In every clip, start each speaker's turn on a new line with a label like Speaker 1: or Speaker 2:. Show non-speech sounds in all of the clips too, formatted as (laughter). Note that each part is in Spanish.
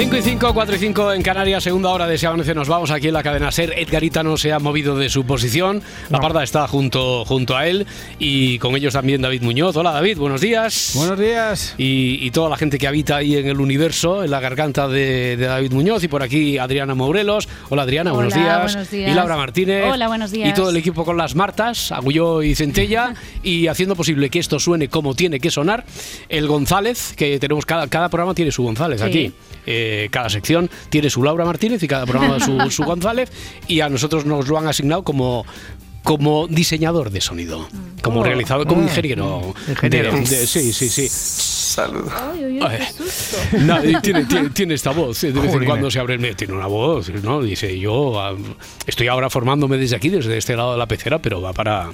Speaker 1: Cinco y 5, 4 y 5 en Canarias, segunda hora de ese amanece. Nos vamos aquí en la cadena Ser. Edgarita no se ha movido de su posición. La parda está junto, junto a él. Y con ellos también David Muñoz. Hola David, buenos días.
Speaker 2: Buenos días.
Speaker 1: Y, y toda la gente que habita ahí en el universo, en la garganta de, de David Muñoz. Y por aquí Adriana Morelos. Hola Adriana, buenos, días.
Speaker 3: buenos días.
Speaker 1: Y Laura Martínez.
Speaker 3: Hola, buenos días.
Speaker 1: Y todo el equipo con las Martas, Agulló y Centella. (laughs) y haciendo posible que esto suene como tiene que sonar. El González, que tenemos cada, cada programa tiene su González
Speaker 3: Sí.
Speaker 1: aquí. Eh, cada sección tiene su Laura Martínez y cada programa su, (laughs) su González. Y a nosotros nos lo han asignado como como diseñador de sonido, como
Speaker 2: Oh,
Speaker 1: realizador, como
Speaker 2: oh,
Speaker 1: ingeniero.
Speaker 2: ingeniero.
Speaker 1: de- de- sí, sí, sí.
Speaker 2: Saludos.
Speaker 3: Ay, qué susto. (laughs)
Speaker 1: No, tiene, tiene, tiene esta voz, de vez en cuando se abre el medio, tiene una voz, ¿no? Dice, yo ah, estoy ahora formándome desde aquí, desde este lado de la pecera, pero va para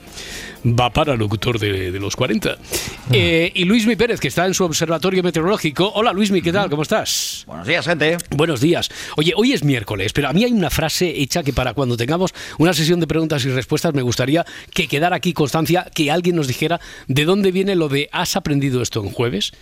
Speaker 1: va para locutor de, de los 40. Eh, y Luismi Pérez, que está en su observatorio meteorológico. Hola Luismi, ¿qué tal? ¿Cómo estás?
Speaker 4: Buenos días, gente.
Speaker 1: Buenos días. Oye, hoy es miércoles, pero a mí hay una frase hecha que para cuando tengamos una sesión de preguntas y respuestas me gustaría que quedara aquí constancia, que alguien nos dijera de dónde viene lo de ¿has aprendido esto en jueves?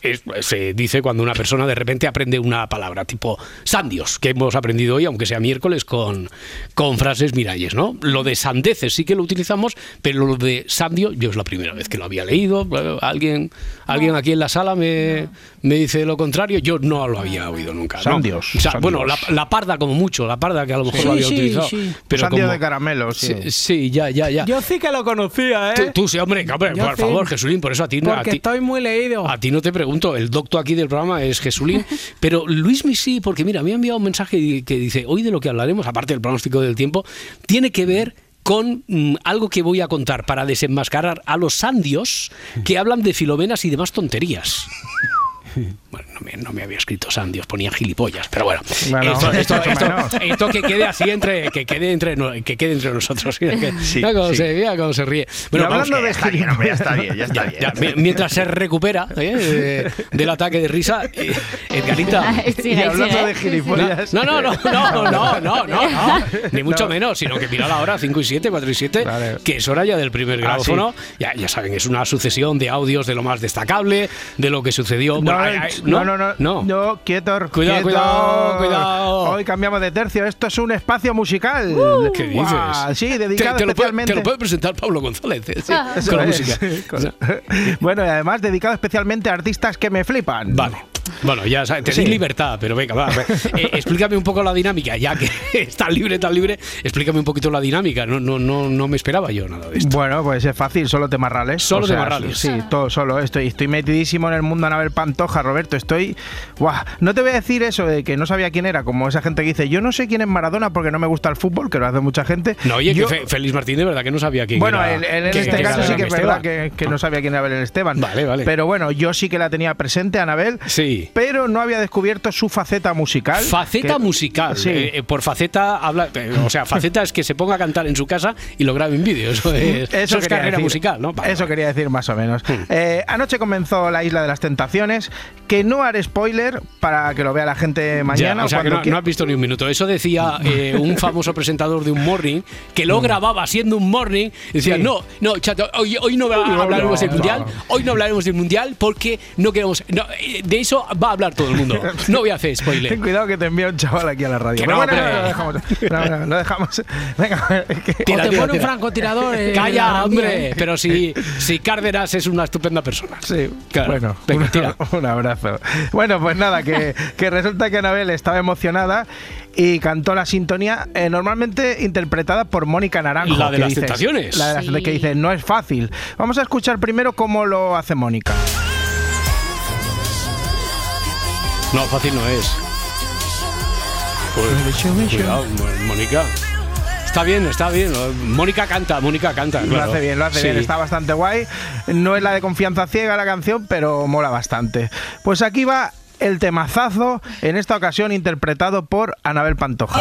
Speaker 1: Es- se dice cuando una persona de repente aprende una palabra, tipo sandios, que hemos aprendido hoy, aunque sea miércoles, con, con frases miralles, ¿no? Lo de sandeces sí que lo utilizamos, pero lo de sandio, yo es la primera vez que lo había leído. Alguien, alguien aquí en la sala me, me dice lo contrario, yo no lo había oído nunca. ¿no?
Speaker 2: Sandios,
Speaker 1: O sea,
Speaker 2: sandios.
Speaker 1: bueno, la, la parda como mucho, la parda que a lo mejor lo había
Speaker 2: sí,
Speaker 1: utilizado.
Speaker 2: sí.
Speaker 1: Pero
Speaker 2: Sandio
Speaker 1: como-
Speaker 2: de caramelo, sí.
Speaker 1: Sí, sí, ya, ya, ya.
Speaker 5: Yo sí que lo conocía, ¿eh?
Speaker 1: Tú, tú sí, hombre, hombre, por
Speaker 5: sí.
Speaker 1: favor, Jesulín, por eso a ti, no- a
Speaker 5: Porque
Speaker 1: ti,
Speaker 5: estoy muy leído.
Speaker 1: a ti no te pregunto, el doctor aquí del programa es Jesulín, (laughs) pero Luis sí, porque mira, me ha enviado un mensaje que dice, hoy de lo que hablaremos, aparte del pronóstico del tiempo, tiene que ver con mm, algo que voy a contar para desenmascarar a los sandios que hablan de filomenas y demás tonterías. (laughs) Bueno, no me, no me, había escrito Sandy, os ponía gilipollas, pero bueno.
Speaker 2: bueno
Speaker 1: esto, esto, esto, esto, que quede así entre, que quede entre, que quede entre nosotros. Mira, (laughs) que,
Speaker 2: sí,
Speaker 1: mira cómo
Speaker 2: sí.
Speaker 1: se, mira cómo se ríe. Bueno,
Speaker 2: hablando de
Speaker 4: está bien, ya está bien, ya está (laughs) bien.
Speaker 1: Ya, mientras se recupera eh, eh, del ataque de risa, eh, Edgarita. (laughs)
Speaker 3: Sí,
Speaker 2: y hablando
Speaker 3: ¿eh?
Speaker 2: de gilipollas.
Speaker 1: No, no, no, no, no, no, no, no ni mucho
Speaker 2: no.
Speaker 1: menos, sino que mira la hora 5 y 7, 4 y 7,
Speaker 2: vale.
Speaker 1: que es hora ya del primer grabófono. Ah, ya, ya saben, es una sucesión de audios de lo más destacable, de lo que sucedió. Bueno, hay, hay,
Speaker 2: no, no, no,
Speaker 1: no.
Speaker 2: no, quieto,
Speaker 1: Cuidado,
Speaker 2: quieto.
Speaker 1: cuidado, cuidado.
Speaker 2: Hoy cambiamos de tercio, esto es un espacio musical.
Speaker 1: ¿Qué dices?
Speaker 2: Sí,
Speaker 1: Te,
Speaker 2: dedicado
Speaker 1: te lo puede,
Speaker 2: especialmente.
Speaker 1: te lo puede presentar Pablo González, ¿eh? Sí,
Speaker 2: Eso
Speaker 1: con la
Speaker 2: es.
Speaker 1: música.
Speaker 2: Con- (laughs) bueno, y además dedicado especialmente a artistas que me flipan.
Speaker 1: Vale. Bueno, ya sabes, te
Speaker 2: Sí.
Speaker 1: di libertad, pero venga, va. Eh, explícame un poco la dinámica, ya que (laughs) está libre, tan libre, explícame un poquito la dinámica. No, no, no, no me esperaba yo nada de esto.
Speaker 2: Bueno, pues es fácil, solo temas reales.
Speaker 1: Solo temas reales.
Speaker 2: Sí, todo solo. Estoy, estoy metidísimo en el mundo Anabel Pantoja, Roberto. Estoy. Buah, no te voy a decir eso de que no sabía quién era, como esa gente que dice, yo no sé quién es Maradona porque no me gusta el fútbol, que lo hace mucha gente.
Speaker 1: No, oye,
Speaker 2: Yo-
Speaker 1: que Fe- Félix Martín de verdad que no sabía quién
Speaker 2: Bueno,
Speaker 1: era.
Speaker 2: en, en
Speaker 1: que-
Speaker 2: este
Speaker 1: que
Speaker 2: caso sí que es verdad que, que no sabía quién era Belén Esteban.
Speaker 1: Vale, vale.
Speaker 2: Pero bueno, yo sí que la tenía presente, Anabel.
Speaker 1: Sí.
Speaker 2: Pero no había descubierto su faceta musical.
Speaker 1: Faceta
Speaker 2: que-
Speaker 1: musical.
Speaker 2: Sí.
Speaker 1: Eh, eh, por faceta habla. eh, o sea, faceta es que se ponga a cantar en su casa y lo grabe en vídeo. Eso es, eso es
Speaker 2: quería
Speaker 1: carrera
Speaker 2: decir.
Speaker 1: musical, ¿no? Vale,
Speaker 2: Eso
Speaker 1: vale.
Speaker 2: quería decir más o menos. Eh, anoche comenzó la Isla de las Tentaciones, que no haré spoiler para que lo vea la gente mañana.
Speaker 1: Ya, o sea, que no,
Speaker 2: quiera.
Speaker 1: no has visto ni un minuto. Eso decía eh, (laughs) un famoso presentador de un morning que lo grababa siendo un morning. y Decía,
Speaker 2: Sí.
Speaker 1: no, no, chato, hoy, hoy no hablaremos del mundial. Hoy no hablaremos del mundial porque no queremos. no, de eso va a hablar todo el mundo. (laughs) No voy a hacer
Speaker 2: Ten
Speaker 1: spoiler.
Speaker 2: cuidado que te envía un chaval aquí a la radio.
Speaker 1: Que
Speaker 2: Pero
Speaker 1: no,
Speaker 2: bueno,
Speaker 1: hombre.
Speaker 2: no, lo dejamos. No, no, lo dejamos. Venga, que-
Speaker 1: Tira,
Speaker 5: o te pone un
Speaker 1: tira.
Speaker 5: francotirador. eh,
Speaker 1: Calla, hombre.
Speaker 5: ¿eh?
Speaker 1: Pero si, si Cárdenas es una estupenda persona.
Speaker 2: Sí,
Speaker 1: Claro.
Speaker 2: bueno,
Speaker 1: Venga,
Speaker 2: un,
Speaker 1: tira.
Speaker 2: un abrazo. Bueno, pues nada, que, que resulta que Anabel estaba emocionada y cantó la sintonía eh, normalmente interpretada por Mónica Naranjo.
Speaker 1: La de las
Speaker 2: dices-
Speaker 1: tentaciones.
Speaker 2: La de las
Speaker 3: Sí.
Speaker 2: que dice, no es fácil. Vamos a escuchar primero cómo lo hace Mónica.
Speaker 1: No, fácil no es. Pues, cuidado, Mónica. Está bien, está bien. Mónica canta, Mónica canta.
Speaker 2: Lo
Speaker 1: claro.
Speaker 2: hace bien, lo hace
Speaker 1: Sí.
Speaker 2: bien, está bastante guay. No es la de confianza ciega la canción, pero mola bastante. Pues aquí va el temazazo, en esta ocasión interpretado por Anabel Pantoja.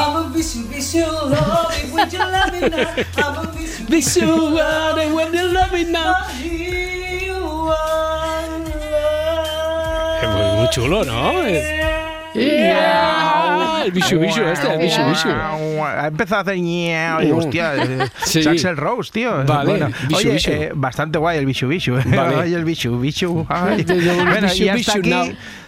Speaker 1: Es muy, muy chulo, ¿no? Es- Yeah. El bichu bichu este, el bichu bichu.
Speaker 2: Ha empezado a hacer ñeo y hostia, eh, (laughs)
Speaker 1: Sí.
Speaker 2: Axel Rose, tío.
Speaker 1: Vale,
Speaker 2: Bueno,
Speaker 1: bichu,
Speaker 2: oye,
Speaker 1: bichu.
Speaker 2: eh, bastante guay el bichu bichu. eh.
Speaker 1: Vale.
Speaker 2: Ay, el ay.
Speaker 1: El
Speaker 2: Bueno, y hasta aquí,
Speaker 1: now.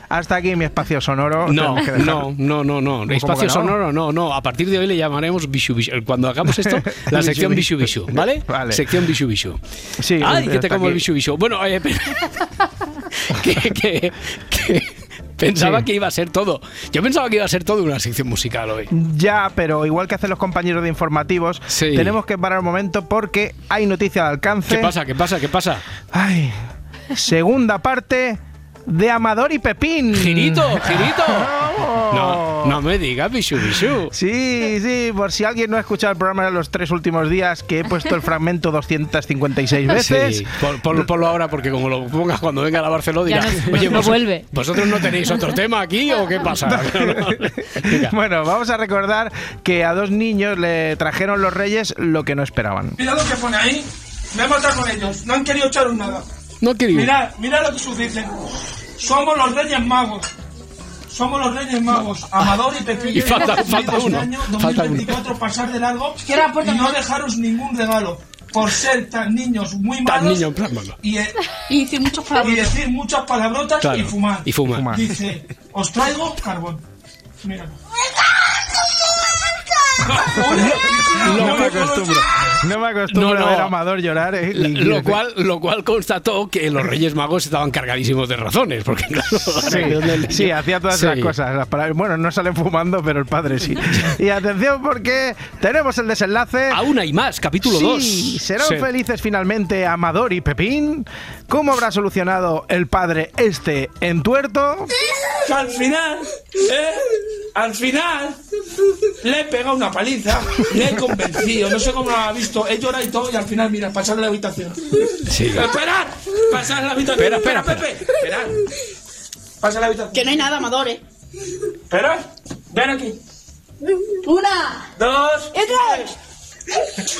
Speaker 2: hasta aquí mi espacio sonoro.
Speaker 1: No, no, no, no, no. Espacio
Speaker 2: no?
Speaker 1: sonoro, no, no. A partir de hoy le llamaremos Bishu Bishu. Cuando hagamos esto, (laughs) la sección Bishu
Speaker 2: Bishu.
Speaker 1: ¿vale?
Speaker 2: Vale.
Speaker 1: Sección Bishu Bishu.
Speaker 2: Sí,
Speaker 1: Ay, que te como el
Speaker 2: aquí.
Speaker 1: Bishu Bishu. Bueno, eh, (laughs) que, que, que pensaba
Speaker 2: Sí.
Speaker 1: que iba a ser todo. Yo pensaba que iba a ser todo una sección musical hoy.
Speaker 2: Ya, pero igual que hacen los compañeros de informativos,
Speaker 1: Sí.
Speaker 2: tenemos que parar un momento porque hay noticia de alcance.
Speaker 1: ¿Qué pasa? ¿Qué pasa? ¿Qué pasa?
Speaker 2: Ay, segunda parte de Amador y Pepín.
Speaker 1: Girito, (laughs) girito. No, no me digas Bishu Bishu.
Speaker 2: Sí, sí, por si alguien no ha escuchado el programa en los tres últimos días, que he puesto el fragmento 256 (laughs) veces.
Speaker 1: Sí, por, por- ponlo ahora porque como lo pongas cuando venga a la Barcelona
Speaker 6: Ya
Speaker 1: dirá,
Speaker 6: no-
Speaker 1: oye,
Speaker 6: no
Speaker 1: vos-
Speaker 6: vuelve".
Speaker 1: ¿vosotros no tenéis otro tema aquí o qué pasa? (laughs) Venga.
Speaker 2: Bueno, vamos a recordar que a dos niños le trajeron los reyes lo que no esperaban.
Speaker 7: Mira lo que pone ahí. Me he matado con ellos. No han querido echaros nada.
Speaker 1: No.
Speaker 7: Mirad, mirad lo que sucede. Somos los Reyes Magos. Somos los Reyes Magos. Amador y Pepín.
Speaker 1: Y falta- uno,
Speaker 7: Este año
Speaker 1: falta uno.
Speaker 7: 2024 pasar de largo y no dejaros ningún regalo. Por ser tan niños muy
Speaker 1: Tan
Speaker 7: malos.
Speaker 1: niño, en plan malo.
Speaker 7: y, eh,
Speaker 6: Y hice muchos
Speaker 7: y decir muchas palabrotas
Speaker 1: Claro,
Speaker 7: y fumar.
Speaker 1: y fumar.
Speaker 2: Fumar.
Speaker 7: Dice, os traigo carbón. Mira. (laughs)
Speaker 2: No me acostumbro. No me acostumbro
Speaker 1: No, no.
Speaker 2: a ver a Amador llorar. eh, y-
Speaker 1: Lo cual, lo cual constató que los Reyes Magos estaban cargadísimos de razones, porque claro,
Speaker 2: Sí,
Speaker 1: ¿dónde-
Speaker 2: sí, hacía todas
Speaker 1: Sí.
Speaker 2: esas cosas. Bueno, no salen fumando, pero el padre sí. Y atención porque tenemos el desenlace.
Speaker 1: Aún hay más, capítulo 2.
Speaker 2: Sí, ¿serán felices finalmente Amador y Pepín? ¿Cómo habrá solucionado el padre este entuerto?
Speaker 7: al final, ¿eh? Al final, le he pegado una paliza, le he convencido, no sé cómo lo ha visto, he llorado y todo, y al final, mira, pasar a la habitación.
Speaker 1: Sí.
Speaker 7: ¡Esperar! ¡Pasar a la habitación!
Speaker 1: Espera, espera,
Speaker 7: Pepe! ¡Esperar! Pasa a la habitación.
Speaker 6: Que no hay nada, amadores.
Speaker 7: ¡Esperar! ¡Ven aquí!
Speaker 6: Una.
Speaker 7: ¡Dos!
Speaker 6: ¡Y tres! (laughs)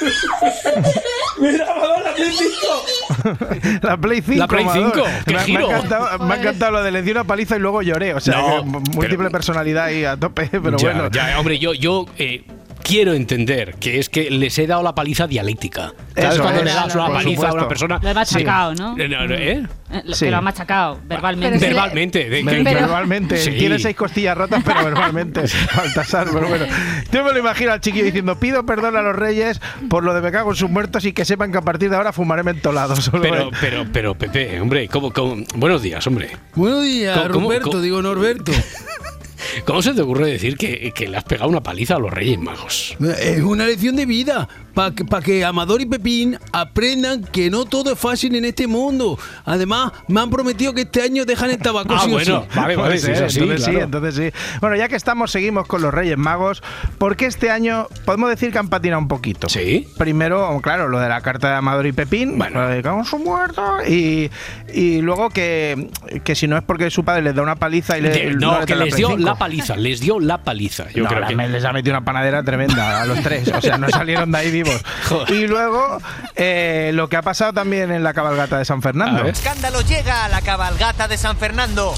Speaker 6: (laughs)
Speaker 7: ¡Mira, Amador, la Play 5! (laughs)
Speaker 2: La Play 5.
Speaker 1: La Play
Speaker 2: Amador.
Speaker 1: 5, qué
Speaker 2: Me, ha encantado, me ha encantado lo de le di una paliza y luego lloré. O sea,
Speaker 1: No,
Speaker 2: múltiple
Speaker 1: pero-
Speaker 2: personalidad ahí a tope, (laughs) pero
Speaker 1: Ya,
Speaker 2: bueno.
Speaker 1: ya, hombre, yo, yo eh, quiero entender que es que les he dado la paliza dialéctica. ¿Sabes
Speaker 2: Eso
Speaker 1: cuando
Speaker 2: es,
Speaker 1: le das una paliza a una persona?
Speaker 6: Lo he machacado, ¿no?
Speaker 1: Eh, no, ¿eh?
Speaker 6: Eh, lo-
Speaker 2: Sí.
Speaker 6: Que lo ha machacado verbalmente.
Speaker 5: Pero si le-
Speaker 1: Verbalmente. de
Speaker 2: verbalmente,
Speaker 1: Sí.
Speaker 2: tiene seis costillas rotas, pero verbalmente. (laughs) Baltasar, pero bueno. Yo me lo imagino al chiquillo diciendo: Pido perdón a los reyes por lo de me cago en sus muertos y que sepan que a partir de ahora fumaré mentolado. (laughs) Solo
Speaker 1: Pero, pero, pero, Pepe, hombre, ¿cómo, cómo? buenos días, hombre.
Speaker 5: Buenos días,
Speaker 1: ¿Cómo-
Speaker 5: Roberto,
Speaker 1: cómo-
Speaker 5: digo Norberto. (laughs)
Speaker 1: ¿Cómo se te ocurre decir que, que le has pegado una paliza a los Reyes Magos?
Speaker 5: Es una lección de vida para que, pa' que Amador y Pepín aprendan que no todo es fácil en este mundo. Además, me han prometido que este año dejan el tabaco.
Speaker 1: Ah,
Speaker 5: sí
Speaker 1: bueno,
Speaker 5: sí.
Speaker 1: vale, vale, sí, sí,
Speaker 2: entonces sí,
Speaker 1: claro.
Speaker 2: entonces sí. Bueno, ya que estamos, seguimos con los Reyes Magos, porque este año podemos decir que han patinado un poquito.
Speaker 1: Sí.
Speaker 2: Primero, claro, lo de la carta de Amador y Pepín, bueno, de en su muerto, y, y luego que, que si no es porque su padre les da una paliza y le,
Speaker 1: De-
Speaker 2: no
Speaker 1: no, que les dio
Speaker 2: 5.
Speaker 1: la paliza, les dio la paliza. Yo
Speaker 2: No,
Speaker 1: creo
Speaker 2: la-
Speaker 1: que.
Speaker 2: les ha metido una panadera tremenda a los tres. O sea, no salieron de ahí vivos. (laughs)
Speaker 1: Joder.
Speaker 2: Y luego, eh, lo que ha pasado también en la cabalgata de San Fernando.
Speaker 1: Ver.
Speaker 8: escándalo llega a la cabalgata de San Fernando.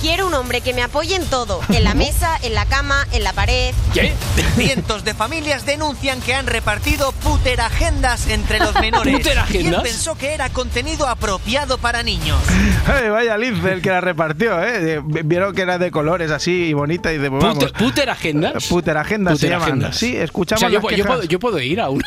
Speaker 9: Quiero un hombre que me apoye en todo, en la mesa, en la cama, en la pared.
Speaker 1: ¿Qué?
Speaker 8: Cientos de familias denuncian que han repartido puteragendas entre los menores.
Speaker 1: ¿Puteragendas?
Speaker 8: ¿Quién pensó que era contenido apropiado para niños?
Speaker 2: Ay, vaya lince el que la repartió, ¿eh? Vieron que era de colores así y bonita y de pues
Speaker 1: ¿Puter agendas?
Speaker 2: Puteragendas se llaman.
Speaker 1: Puteragendas.
Speaker 2: Sí, escuchamos
Speaker 1: O sea, yo,
Speaker 2: las
Speaker 1: yo puedo, yo puedo ir a una.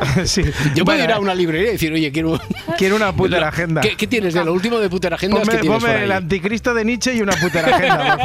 Speaker 1: (laughs)
Speaker 2: Sí.
Speaker 1: Yo puedo ir a una librería y decir, oye, quiero.
Speaker 2: Quiero una (laughs) puteragenda.
Speaker 1: ¿Qué, qué tienes de lo último de?
Speaker 2: Ponme,
Speaker 1: ¿Qué tienes
Speaker 2: ponme el anticristo de Nietzsche y una puteragenda, por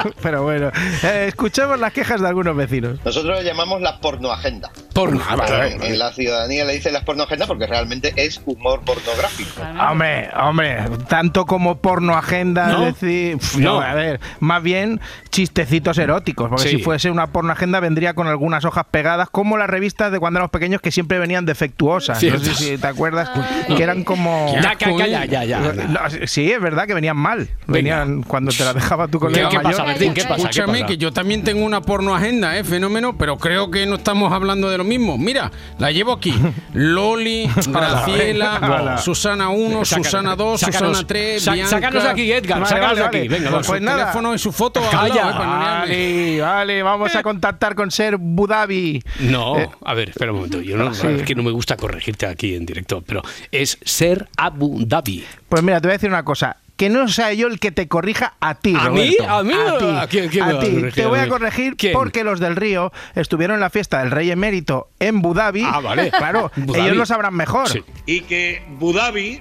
Speaker 2: favor. (laughs) Pero bueno, eh, escuchamos las quejas de algunos vecinos.
Speaker 4: Nosotros le llamamos la pornoagenda.
Speaker 1: Porno. Ah, vale, vale,
Speaker 4: En,
Speaker 1: vale.
Speaker 4: en la ciudadanía le dicen las pornoagenda porque realmente es humor pornográfico.
Speaker 2: Hombre, hombre, tanto como porno agenda,
Speaker 1: No.
Speaker 2: es decir,
Speaker 1: No.
Speaker 2: no, a ver, más bien chistecitos eróticos, porque
Speaker 1: Sí.
Speaker 2: si fuese una porno agenda vendría con algunas hojas pegadas, como las revistas de cuando éramos pequeños que siempre venían defectuosas. No sé si te acuerdas, que eran como...
Speaker 1: Ya, ya, ya, ya, ya.
Speaker 2: No, sí, es verdad que venían mal. Venían cuando te la dejaba tu colega
Speaker 1: ¿Qué
Speaker 2: mayor.
Speaker 1: pasa, Bertín? ¿Qué pasa? ¿Qué
Speaker 5: Escúchame,
Speaker 1: pasa?
Speaker 5: que yo también tengo una porno agenda, ¿eh? Fenómeno, pero creo que no estamos hablando de lo mismo. Mira, la llevo aquí. (laughs) Loli, Graciela. Susana 1,
Speaker 1: Saca-
Speaker 5: Susana 2,
Speaker 1: sácanos-
Speaker 5: Susana 3,
Speaker 1: sa-
Speaker 5: Bianca.
Speaker 1: sácanos aquí, Edgar,
Speaker 2: Vale,
Speaker 1: sácanos aquí. Venga,
Speaker 2: Pues pues nada.
Speaker 5: teléfono y su foto ¿eh?
Speaker 2: Vale, vale, vamos a (laughs) contactar con Ser Abu Dhabi.
Speaker 1: No,
Speaker 2: Eh,
Speaker 1: a ver, espera un momento. Yo no,
Speaker 2: Sí.
Speaker 1: es que no me gusta corregirte aquí en directo, pero es ser Abu Dhabi.
Speaker 2: Pues mira, te voy a decir una cosa. Que no sea yo el que te corrija a ti,
Speaker 1: ¿A mí? ¿A mí?
Speaker 2: A ti.
Speaker 1: ¿A quién- quién me
Speaker 2: A ti.
Speaker 1: corregir
Speaker 2: Te voy a corregir
Speaker 1: ¿Quién?
Speaker 2: porque los del Río estuvieron en la fiesta del Rey Emérito en Abu Dhabi.
Speaker 1: Ah, vale. (laughs)
Speaker 2: Claro, ellos lo sabrán mejor.
Speaker 1: Sí.
Speaker 10: y que Abu Dhabi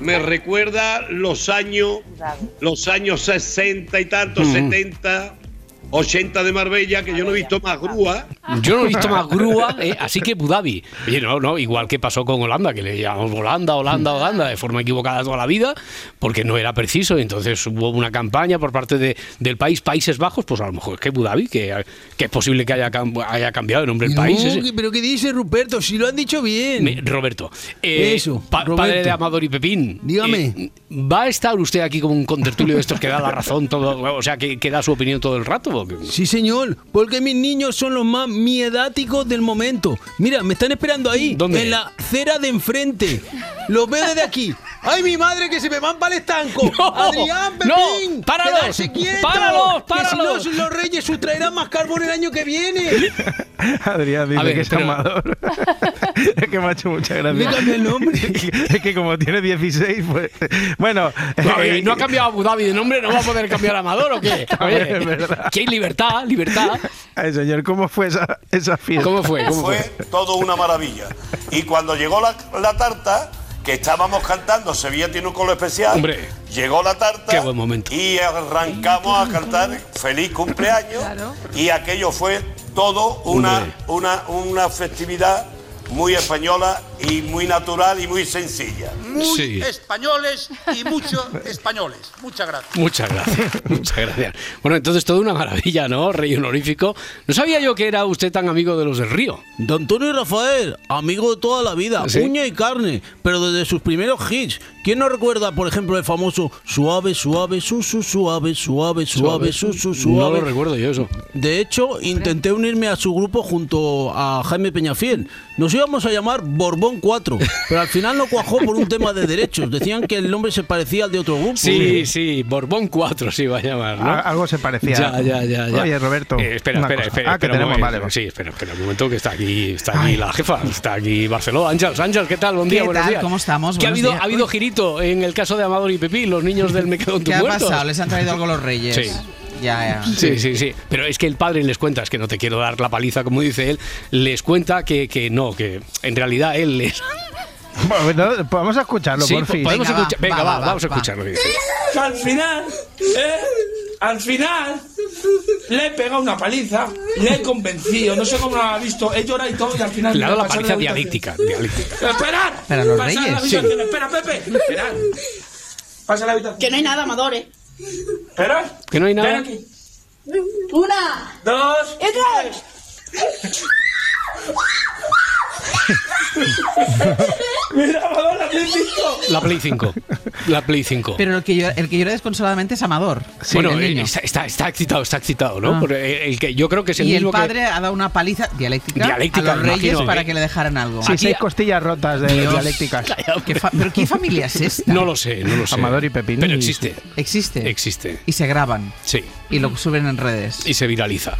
Speaker 10: me recuerda los años los años 60 y tantos,
Speaker 1: Mm.
Speaker 10: 70, 80 de Marbella, que yo no he visto más grúa.
Speaker 1: Yo no he visto más grúa, eh, así que Abu Dhabi. Oye, no, no, igual que pasó con Holanda, que le llamamos Holanda, Holanda, Holanda, de forma equivocada toda la vida, porque no era preciso. Entonces hubo una campaña por parte de, del país Países Bajos, pues a lo mejor es que Abu Dhabi, que, que es posible que haya, cam- haya cambiado el nombre del país. Ese.
Speaker 5: pero ¿qué dice Ruperto? Si lo han dicho bien.
Speaker 1: Me- Roberto, eh,
Speaker 5: Eso,
Speaker 1: pa-
Speaker 5: Roberto.
Speaker 1: padre de Amador y Pepín.
Speaker 5: Dígame.
Speaker 1: eh, ¿Va a estar usted aquí como un contertulio de estos que da la razón todo, o sea, que, que da su opinión todo el rato? Qué?
Speaker 5: Sí, señor, porque mis niños son los más miedáticos del momento. Mira, me están esperando ahí,
Speaker 1: ¿Dónde?
Speaker 5: en la acera de enfrente. Los veo desde aquí. ¡Ay, mi madre, que se me van para el estanco! (laughs)
Speaker 1: No,
Speaker 5: ¡Adrián,
Speaker 1: no,
Speaker 5: Pepín!
Speaker 1: páralos,
Speaker 5: ¡Quedarse quietos!
Speaker 1: páralos,
Speaker 5: Que si no,
Speaker 1: páralos.
Speaker 5: los reyes sustraerán más carbón el año que viene. (laughs)
Speaker 2: Adrián dice
Speaker 1: A ver,
Speaker 2: que es
Speaker 1: pero-
Speaker 2: amador. (laughs) es que me ha hecho mucha gracia.
Speaker 5: Me cambia el nombre.
Speaker 2: es que como tiene 16, pues. Bueno.
Speaker 1: No,
Speaker 2: eh,
Speaker 1: y no ha cambiado Abu Dhabi de nombre, ¿no va a poder cambiar a Amador o qué? Oye,
Speaker 2: Es verdad.
Speaker 1: hay libertad, libertad.
Speaker 2: Ay, señor, ¿cómo fue esa, esa fiesta?
Speaker 1: ¿Cómo fue? ¿Cómo
Speaker 10: Fue
Speaker 1: fue?
Speaker 10: todo una maravilla. Y cuando llegó la, la tarta, que estábamos cantando Sevilla tiene un color especial,
Speaker 1: Hombre.
Speaker 10: llegó la tarta
Speaker 1: Qué buen momento.
Speaker 10: y arrancamos a cantar feliz cumpleaños y aquello fue todo una, una, una festividad muy española y muy natural y muy sencilla.
Speaker 11: Muy
Speaker 1: Sí.
Speaker 11: españoles y muchos españoles. Muchas gracias.
Speaker 1: Muchas gracias, (laughs) muchas gracias. Bueno, entonces todo una maravilla, ¿no? Rey honorífico. No sabía yo que era usted tan amigo de los del río.
Speaker 5: De Antonio y Rafael, amigo de toda la vida,
Speaker 1: ¿Sí?
Speaker 5: uña y carne, pero desde sus primeros hits. ¿Quién no recuerda, por ejemplo, el famoso Suave, suave, su, su, suave, suave, suave, su, su,
Speaker 1: No
Speaker 5: suave?
Speaker 1: lo recuerdo yo eso.
Speaker 5: De hecho, intenté unirme a su grupo junto a Jaime Peñafiel. Nos íbamos a llamar Borbón 4, (laughs) pero al final no cuajó por un tema de derechos. Decían que el nombre se parecía al de otro grupo.
Speaker 1: Sí, sí, Borbón 4 se iba a llamar, ¿no?
Speaker 2: Algo se parecía.
Speaker 1: Ya, ya, ya, ya.
Speaker 2: Oye, Roberto.
Speaker 1: Eh, espera,
Speaker 2: una
Speaker 1: espera,
Speaker 2: cosa.
Speaker 1: espera.
Speaker 2: Ah, que tenemos, vale, vale.
Speaker 1: Sí, espera, espera un momento que está aquí, está aquí la jefa, está aquí Barcelona. Ángeles, Ángeles, ¿qué tal? Buen día,
Speaker 12: ¿Qué
Speaker 1: buenos
Speaker 12: tal?
Speaker 1: días.
Speaker 12: ¿Cómo estamos?
Speaker 1: ¿Qué ha habido,
Speaker 12: días.
Speaker 1: ha habido girito en el caso de Amador y Pepín, los niños del Me quedo en tu
Speaker 12: ¿Qué ha
Speaker 1: muerto?
Speaker 12: pasado? ¿Les han traído algo los reyes?
Speaker 1: Sí.
Speaker 12: Ya, ya.
Speaker 1: Sí, sí, sí. Pero es que el padre les cuenta, es que no te quiero dar la paliza, como dice él, les cuenta que, que no, que en realidad él les.
Speaker 2: Bueno, vamos a escucharlo,
Speaker 1: Sí,
Speaker 2: por fin.
Speaker 1: podemos
Speaker 12: Venga, va,
Speaker 1: escuchar. Venga,
Speaker 12: va,
Speaker 1: va,
Speaker 12: va,
Speaker 1: vamos a escucharlo.
Speaker 7: al final, ¿eh? Al final, le he pegado una paliza, le he convencido, no sé cómo lo ha visto, he llorado y todo, y al final.
Speaker 1: Le ha dado la paliza dialéctica. dialéctica.
Speaker 7: ¡Esperad!
Speaker 12: ¿Pero los
Speaker 7: Pasad la Espera, Pepe, esperad. Pasa la habitación.
Speaker 6: Que no hay nada, amadores.
Speaker 7: Esperad.
Speaker 1: Que no hay nada.
Speaker 7: Ven aquí.
Speaker 6: Una.
Speaker 7: Dos.
Speaker 6: Y tres. (laughs) (laughs)
Speaker 7: Mira, Amador, la Play 5.
Speaker 1: La Play 5. La Play 5.
Speaker 12: Pero el que, llora, el que llora desconsoladamente es Amador.
Speaker 1: bueno,
Speaker 12: el
Speaker 1: eh,
Speaker 12: niño.
Speaker 1: está, está, está excitado, está excitado, ¿no?
Speaker 12: Ah.
Speaker 1: Porque el que yo creo que es el
Speaker 12: y el padre ha dado una paliza dialéctica,
Speaker 1: Dialéctica,
Speaker 12: a los reyes
Speaker 1: imagino.
Speaker 12: para que le dejaran algo.
Speaker 2: Sí,
Speaker 1: Aquí-
Speaker 2: seis costillas rotas de
Speaker 12: Dios.
Speaker 2: dialécticas.
Speaker 12: ¿Qué fa- ¿Pero qué familia es esta?
Speaker 1: No lo sé, no lo sé.
Speaker 2: Amador y Pepín.
Speaker 1: Pero existe.
Speaker 12: Existe.
Speaker 1: Existe.
Speaker 12: Y se graban.
Speaker 1: Sí.
Speaker 12: Y lo suben en redes.
Speaker 1: Y se viraliza.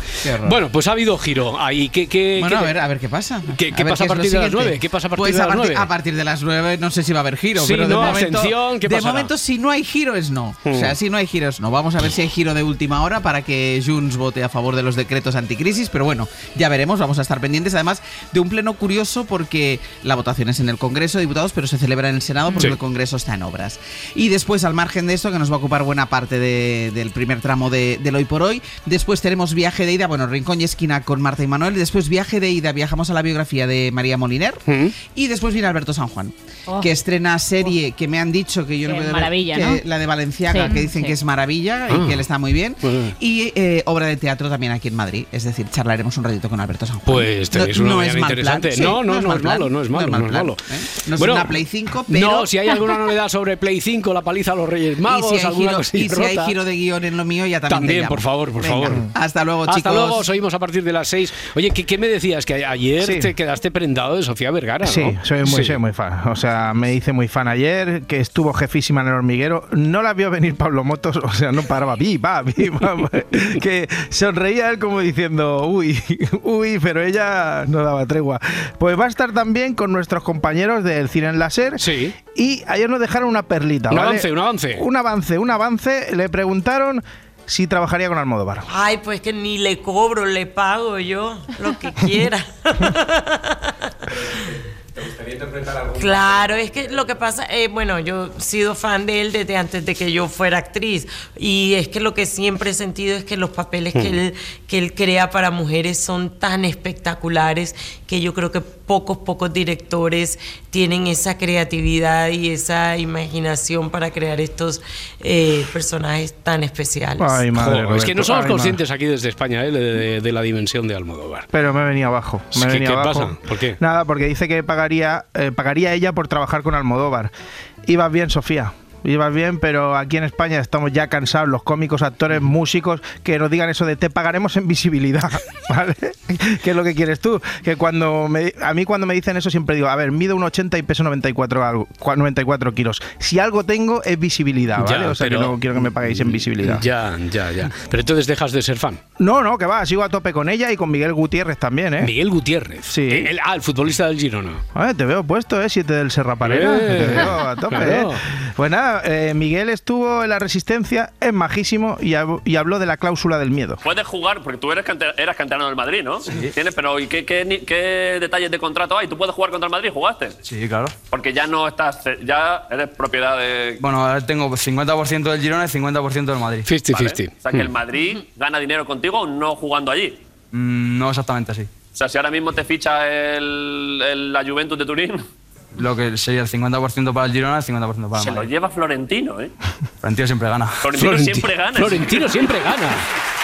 Speaker 1: Bueno, pues ha habido giro ahí. ¿Qué, qué,
Speaker 12: Bueno,
Speaker 1: qué-
Speaker 12: a ver, a ver qué pasa.
Speaker 1: ¿Qué-
Speaker 12: ver
Speaker 1: pasa partir de las
Speaker 12: siguiente.
Speaker 1: nueve? ¿Qué pasa a partir
Speaker 12: Pues
Speaker 1: de las
Speaker 12: a partir,
Speaker 1: nueve?
Speaker 12: a partir de las nueve no sé si va a haber giro,
Speaker 1: Sí,
Speaker 12: pero de momento,
Speaker 1: atención, ¿qué
Speaker 12: de
Speaker 1: pasará?
Speaker 12: momento si no hay giro es no. O sea,
Speaker 1: Hmm.
Speaker 12: si no hay giro es no. Vamos a ver si hay giro de última hora para que Junts vote a favor de los decretos anticrisis, pero bueno, ya veremos, vamos a estar pendientes además de un pleno curioso porque la votación es en el Congreso de Diputados, pero se celebra en el Senado porque
Speaker 1: Sí.
Speaker 12: el Congreso está en obras. Y después, al margen de esto, que nos va a ocupar buena parte de- del primer tramo de, del hoy por hoy, después tenemos viaje de ida, bueno, Rincón y Esquina con Marta y Manuel, después viaje de ida, viajamos a la biografía de María Moliner
Speaker 1: Mm.
Speaker 12: y después viene Alberto San Juan.
Speaker 13: Oh.
Speaker 12: Que estrena serie que me han dicho que yo no puedo
Speaker 13: maravilla,
Speaker 12: ver,
Speaker 13: ¿no?
Speaker 12: que la de Valenciaga,
Speaker 13: Sí,
Speaker 12: que dicen
Speaker 13: sí.
Speaker 12: que es maravilla
Speaker 1: Ah.
Speaker 12: y que él está muy bien.
Speaker 1: Bueno.
Speaker 12: Y eh, obra de teatro también aquí en Madrid. Es decir, charlaremos un ratito con Alberto San Juan.
Speaker 1: Pues tenéis una mañana
Speaker 12: mal
Speaker 1: interesante.
Speaker 12: plan, sí,
Speaker 1: no, no, no,
Speaker 12: mal
Speaker 1: es malo, no es malo, no
Speaker 12: mal
Speaker 1: es
Speaker 12: plan,
Speaker 1: malo.
Speaker 12: ¿eh? No es una Play 5, pero...
Speaker 1: No, si hay alguna novedad sobre Play 5, la paliza a los Reyes (laughs) Magos,
Speaker 12: y si hay,
Speaker 1: alguna
Speaker 12: giro, y si hay giro de guion en lo mío, ya también
Speaker 1: También, por favor, por
Speaker 12: Venga,
Speaker 1: favor.
Speaker 12: Hasta luego, chicos.
Speaker 1: Hasta luego, os oímos a partir de las 6. Oye, ¿qué, qué me decías? Que ayer te quedaste prendado de Sofía Vergara, ¿no?
Speaker 2: Sí, soy muy,
Speaker 1: Sí.
Speaker 2: soy muy fan. O sea, me hice muy fan ayer, que estuvo jefísima en el hormiguero. No la vio venir Pablo Motos, o sea, no paraba. Viva, viva. (laughs) que sonreía él como diciendo, uy, uy, pero ella no daba tregua. Pues va a estar también con nuestros compañeros del Cine en Láser.
Speaker 1: Sí.
Speaker 2: Y ayer nos dejaron una perlita.
Speaker 1: Un
Speaker 2: ¿vale?
Speaker 1: avance, un avance.
Speaker 2: Un avance, un avance. Le preguntaron si trabajaría con Almodóvar.
Speaker 14: Ay, pues que ni le cobro, le pago yo lo que quiera. (laughs) (laughs) Claro, es que lo que pasa, eh, bueno, yo he sido fan de él desde antes de que yo fuera actriz y es que lo que siempre he sentido es que los papeles que,
Speaker 15: Mm.
Speaker 14: él, que él crea para mujeres son tan espectaculares que yo creo que pocos, pocos directores tienen esa creatividad y esa imaginación para crear estos eh, personajes tan especiales.
Speaker 2: Ay, madre.
Speaker 1: Jo, es que no somos
Speaker 2: ay,
Speaker 1: conscientes aquí desde España ¿eh? de, de- de la dimensión de Almodóvar.
Speaker 2: Pero me venía abajo. Me
Speaker 1: ¿Qué-
Speaker 2: venía
Speaker 1: qué
Speaker 2: abajo.
Speaker 1: pasa? ¿Por qué?
Speaker 2: Nada, porque dice que pagaría, eh, pagaría ella por trabajar con Almodóvar. Ibas bien, Sofía. Ibas bien, pero aquí en España estamos ya cansados, los cómicos, actores, músicos, que nos digan eso de te pagaremos en visibilidad, (laughs) ¿vale? ¿Qué es lo que quieres tú? Que cuando me- a mí cuando me dicen eso siempre digo, a ver, mido un 80 y peso 94, algo- cua- 94 kilos. Si algo tengo es visibilidad, ¿vale?
Speaker 1: Ya,
Speaker 2: o sea
Speaker 1: pero-
Speaker 2: que no quiero que me paguéis en visibilidad.
Speaker 1: Ya, ya, ya. Pero entonces dejas de ser fan.
Speaker 2: No, no, que va, sigo a tope con ella y con Miguel Gutiérrez también, ¿eh?
Speaker 1: Miguel Gutiérrez.
Speaker 2: Sí.
Speaker 1: Eh, el- ah, el futbolista del Girona.
Speaker 2: Ah, te veo puesto, ¿eh? Siete del Serraparera.
Speaker 1: Eh,
Speaker 2: te veo a tope, (laughs)
Speaker 1: claro.
Speaker 2: ¿eh? Pues nada, eh, Miguel estuvo en la Resistencia, es majísimo y, hab- y habló de la cláusula del miedo.
Speaker 15: Puedes jugar, porque tú eres, cante- eras canterano del Madrid, ¿no? ¿Tienes? Pero ¿y qué, qué qué detalles de contrato hay? ¿Tú puedes jugar contra el Madrid? ¿Jugaste?
Speaker 16: Sí, claro.
Speaker 15: Porque ya no estás, ya eres propiedad de...
Speaker 16: Bueno, ahora tengo 50% del Girona y 50% del Madrid.
Speaker 1: 50-50.
Speaker 15: O sea, que el Madrid gana dinero contigo no jugando allí.
Speaker 16: Mm, no exactamente así.
Speaker 15: O sea, si ahora mismo te ficha el, el- la Juventus de Turín,
Speaker 16: Lo que sería el 50% para el Girona y el 50% para
Speaker 15: se
Speaker 16: el
Speaker 15: lo
Speaker 16: Madrid.
Speaker 15: lleva Florentino, ¿eh?
Speaker 16: Florentino siempre gana.
Speaker 15: Florentino siempre gana.
Speaker 1: Florentino siempre gana. (laughs)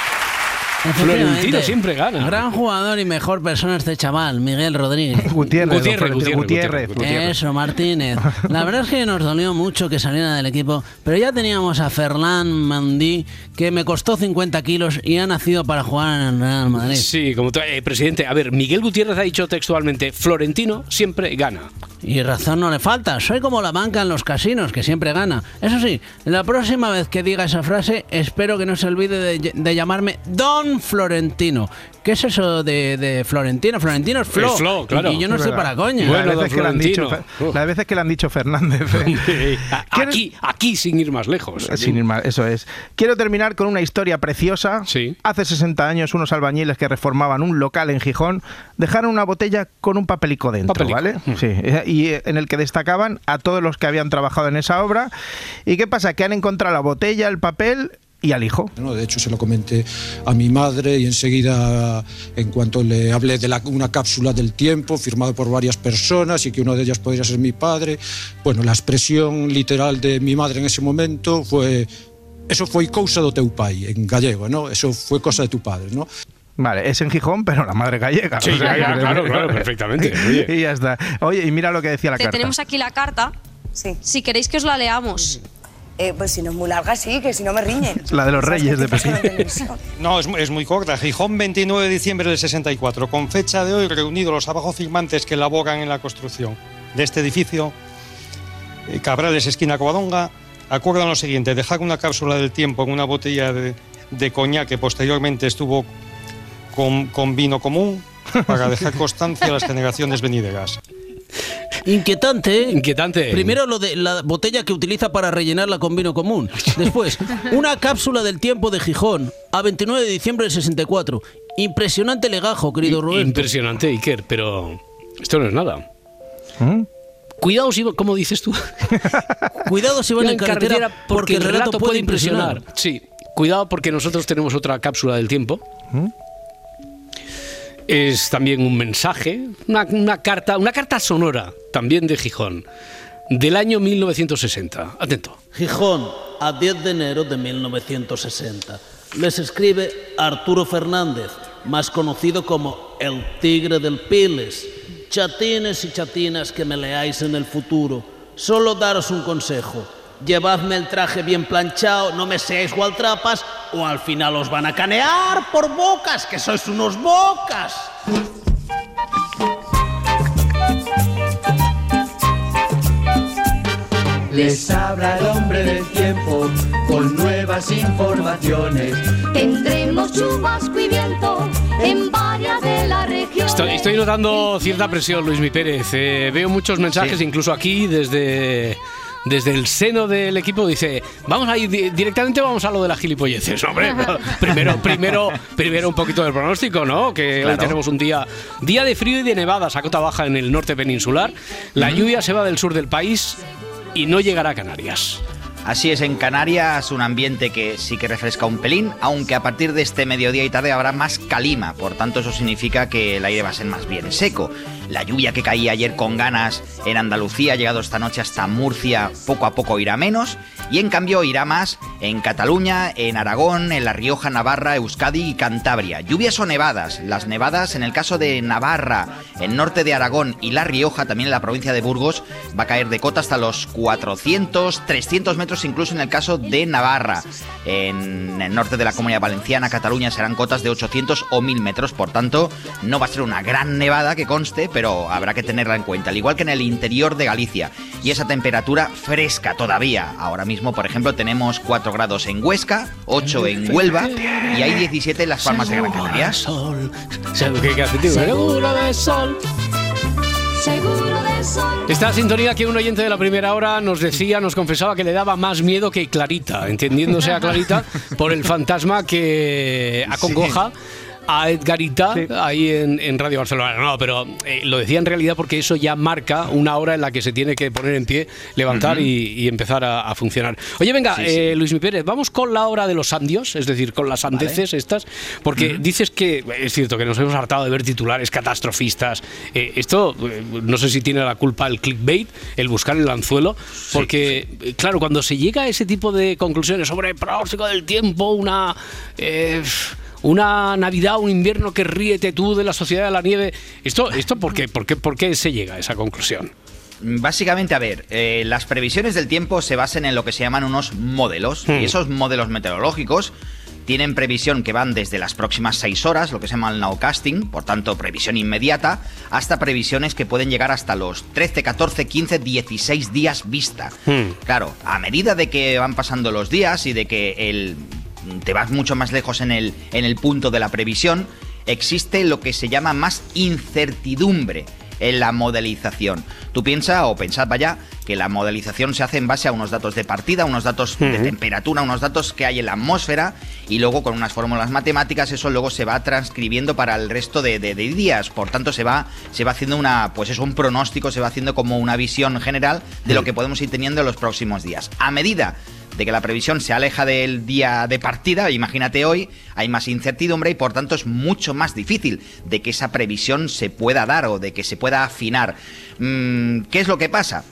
Speaker 1: Florentino siempre gana.
Speaker 5: Gran jugador y mejor persona este chaval, Miguel Rodríguez. (laughs)
Speaker 2: Gutiérrez,
Speaker 1: Gutiérrez, Gutiérrez,
Speaker 2: Gutiérrez,
Speaker 1: Gutiérrez.
Speaker 5: Eso, Martínez. La verdad es que nos dolió mucho que saliera del equipo, pero ya teníamos a Fernán Mandí, que me costó 50 kilos y ha nacido para jugar en el Real Madrid.
Speaker 1: Sí, como tú- eh, presidente. A ver, Miguel Gutiérrez ha dicho textualmente: Florentino siempre gana.
Speaker 5: Y razón no le falta, soy como la banca en los casinos, que siempre gana. Eso sí, la próxima vez que diga esa frase, espero que no se olvide de, de llamarme Don Florentino. ¿Qué es eso de, de Florentino? Florentino es Flo.
Speaker 1: Es Flo, claro.
Speaker 5: Y, yo no
Speaker 2: verdad.
Speaker 5: para coña.
Speaker 2: Las
Speaker 1: Bueno,
Speaker 2: veces
Speaker 1: don
Speaker 2: que le han dicho,
Speaker 1: Florentino.
Speaker 2: Fer- las veces que le han dicho Fernández. (laughs) ¿eh?
Speaker 1: Aquí, aquí sin ir más lejos.
Speaker 2: Sin ir más, eso es. Quiero terminar con una historia preciosa. Hace 60 años, unos albañiles que reformaban un local en Gijón dejaron una botella con un papelico dentro,
Speaker 1: Papelico.
Speaker 2: ¿vale? Sí, eh, y eh, en el que destacaban a todos los que habían trabajado en esa obra. ¿Y qué pasa? Que han encontrado la botella, el papel y al hijo.
Speaker 17: ¿no? De hecho, se lo comenté a mi madre y enseguida, en cuanto le hablé de la- una cápsula del tiempo firmado por varias personas y que una de ellas podría ser mi padre, bueno, la expresión literal de mi madre en ese momento fue eso fue cousa do teu pai, en gallego, ¿no? Eso fue cosa de tu padre, ¿no?
Speaker 2: Vale, es en Gijón, pero la madre gallega.
Speaker 1: Sí,
Speaker 2: O sea,
Speaker 1: ya, ya, claro, claro, perfectamente. (laughs) Oye.
Speaker 2: Y ya está. Oye, y mira lo que decía la
Speaker 18: Te-
Speaker 2: carta.
Speaker 18: tenemos aquí la carta. Sí. Si queréis que os la leamos.
Speaker 19: Eh, pues si no es muy larga, sí, que si no me riñen. (laughs)
Speaker 2: La de los
Speaker 19: ¿Sabes
Speaker 2: reyes de Pekín.
Speaker 20: No, es, mu- es muy corta. Gijón, 29 de diciembre del 64. Con fecha de hoy, reunidos los abajo firmantes que elaboran en la construcción de este edificio, eh, Cabrales, esquina Covadonga, acuerdan lo siguiente: dejar una cápsula del tiempo en una botella de, de coñac que posteriormente estuvo con, con vino común para dejar constancia a las generaciones venideras. (laughs)
Speaker 5: Inquietante, ¿eh?
Speaker 1: Inquietante.
Speaker 5: Primero lo de la botella que utiliza para rellenarla con vino común. Después, (laughs) una cápsula del tiempo de Gijón a 29 de diciembre del 64. Impresionante legajo, querido Roberto.
Speaker 1: Impresionante, Iker, pero esto no es nada.
Speaker 2: ¿Mm?
Speaker 1: Cuidado si, como dices tú. (laughs)
Speaker 5: Cuidado si van en carretera, porque el relato puede impresionar.
Speaker 1: Sí, cuidado porque nosotros tenemos otra cápsula del tiempo. Es también un mensaje, una, carta, una carta sonora también de Gijón, del año 1960. Atento.
Speaker 13: Gijón, a 10 de enero de 1960. Les escribe Arturo Fernández, más conocido como el Tigre del Piles. Chatines y chatinas que me leáis en el futuro. Solo daros un consejo. Llevadme el traje bien planchado, no me seáis gualtrapas o al final os van a canear por bocas, que sois unos bocas.
Speaker 3: Les habla el hombre del tiempo con nuevas informaciones.
Speaker 21: Tendremos chubasco y viento en varias de las regiones.
Speaker 1: Estoy, estoy notando cierta presión, Luis Mi Pérez. Eh, veo muchos mensajes, incluso aquí desde desde el seno del equipo dice, vamos a ir di- directamente vamos a lo de las gilipolleces, hombre. (laughs) primero, primero, primero un poquito del pronóstico, ¿no? Que hoy tenemos un día, día de frío y de nevadas a cota baja en el norte peninsular. La lluvia se va del sur del país y no llegará a Canarias.
Speaker 22: Así es, en Canarias un ambiente que sí que refresca un pelín, aunque a partir de este mediodía y tarde habrá más calima, por tanto eso significa que el aire va a ser más bien seco. La lluvia que caía ayer con ganas en Andalucía ha llegado esta noche hasta Murcia, poco a poco irá menos, y en cambio irá más en Cataluña, en Aragón, en La Rioja, Navarra, Euskadi y Cantabria. Lluvias o nevadas. Las nevadas en el caso de Navarra, el norte de Aragón y La Rioja, también en la provincia de Burgos, va a caer de cota hasta los 400, 300 metros incluso en el caso de Navarra. En el norte de la Comunidad Valenciana, Cataluña, serán cotas de 800 o 1000 metros, por tanto, no va a ser una gran nevada que conste, pero habrá que tenerla en cuenta, al igual que en el interior de Galicia. Y esa temperatura fresca todavía. Ahora mismo, por ejemplo, tenemos 4 grados en Huesca, 8 en Huelva y hay 17 en las Palmas de Gran Canaria.
Speaker 21: Sol. Seguro de sol.
Speaker 1: Esta sintonía que un oyente de la primera hora nos decía, nos confesaba que le daba más miedo que Clarita, entendiéndose a Clarita por el fantasma que acongoja a Edgarita ahí en, en Radio Barcelona. No, pero eh, lo decía en realidad porque eso ya marca una hora en la que se tiene que poner en pie, levantar y, y empezar a, a funcionar. Oye, venga,
Speaker 22: Sí,
Speaker 1: eh, Luis Mi Pérez, vamos con la hora de los sandios, es decir, con las sandeces estas, porque dices que es cierto que nos hemos hartado de ver titulares catastrofistas. Eh, esto, eh, no sé si tiene la culpa el clickbait, el buscar el anzuelo, porque, eh, claro, cuando se llega a ese tipo de conclusiones sobre el pronóstico del tiempo, una. Una Navidad, un invierno que ríete tú de la sociedad de la nieve. ¿Esto, esto por, qué, por, qué, ¿Por qué se llega a esa conclusión?
Speaker 22: Básicamente, a ver, eh, las previsiones del tiempo se basan en lo que se llaman unos modelos.
Speaker 1: Hmm.
Speaker 22: Y esos modelos meteorológicos tienen previsión que van desde las próximas 6 horas, lo que se llama el nowcasting, por tanto, previsión inmediata, hasta previsiones que pueden llegar hasta los 13, 14, 15, 16 días vista. Claro, a medida de que van pasando los días y de que el, te vas mucho más lejos en el, en el punto de la previsión, existe lo que se llama más incertidumbre en la modelización. Tú piensa o pensad, vaya, que la modelización se hace en base a unos datos de partida, unos datos de temperatura, unos datos que hay en la atmósfera y luego con unas fórmulas matemáticas eso luego se va transcribiendo para el resto de, de- de días. Por tanto, se va, se va haciendo una, pues eso, un pronóstico, se va haciendo como una visión general de lo que podemos ir teniendo en los próximos días. A medida de que la previsión se aleja del día de partida, imagínate hoy, hay más incertidumbre y por tanto es mucho más difícil de que esa previsión se pueda dar o de que se pueda afinar. Mm, ¿Qué es lo que pasa?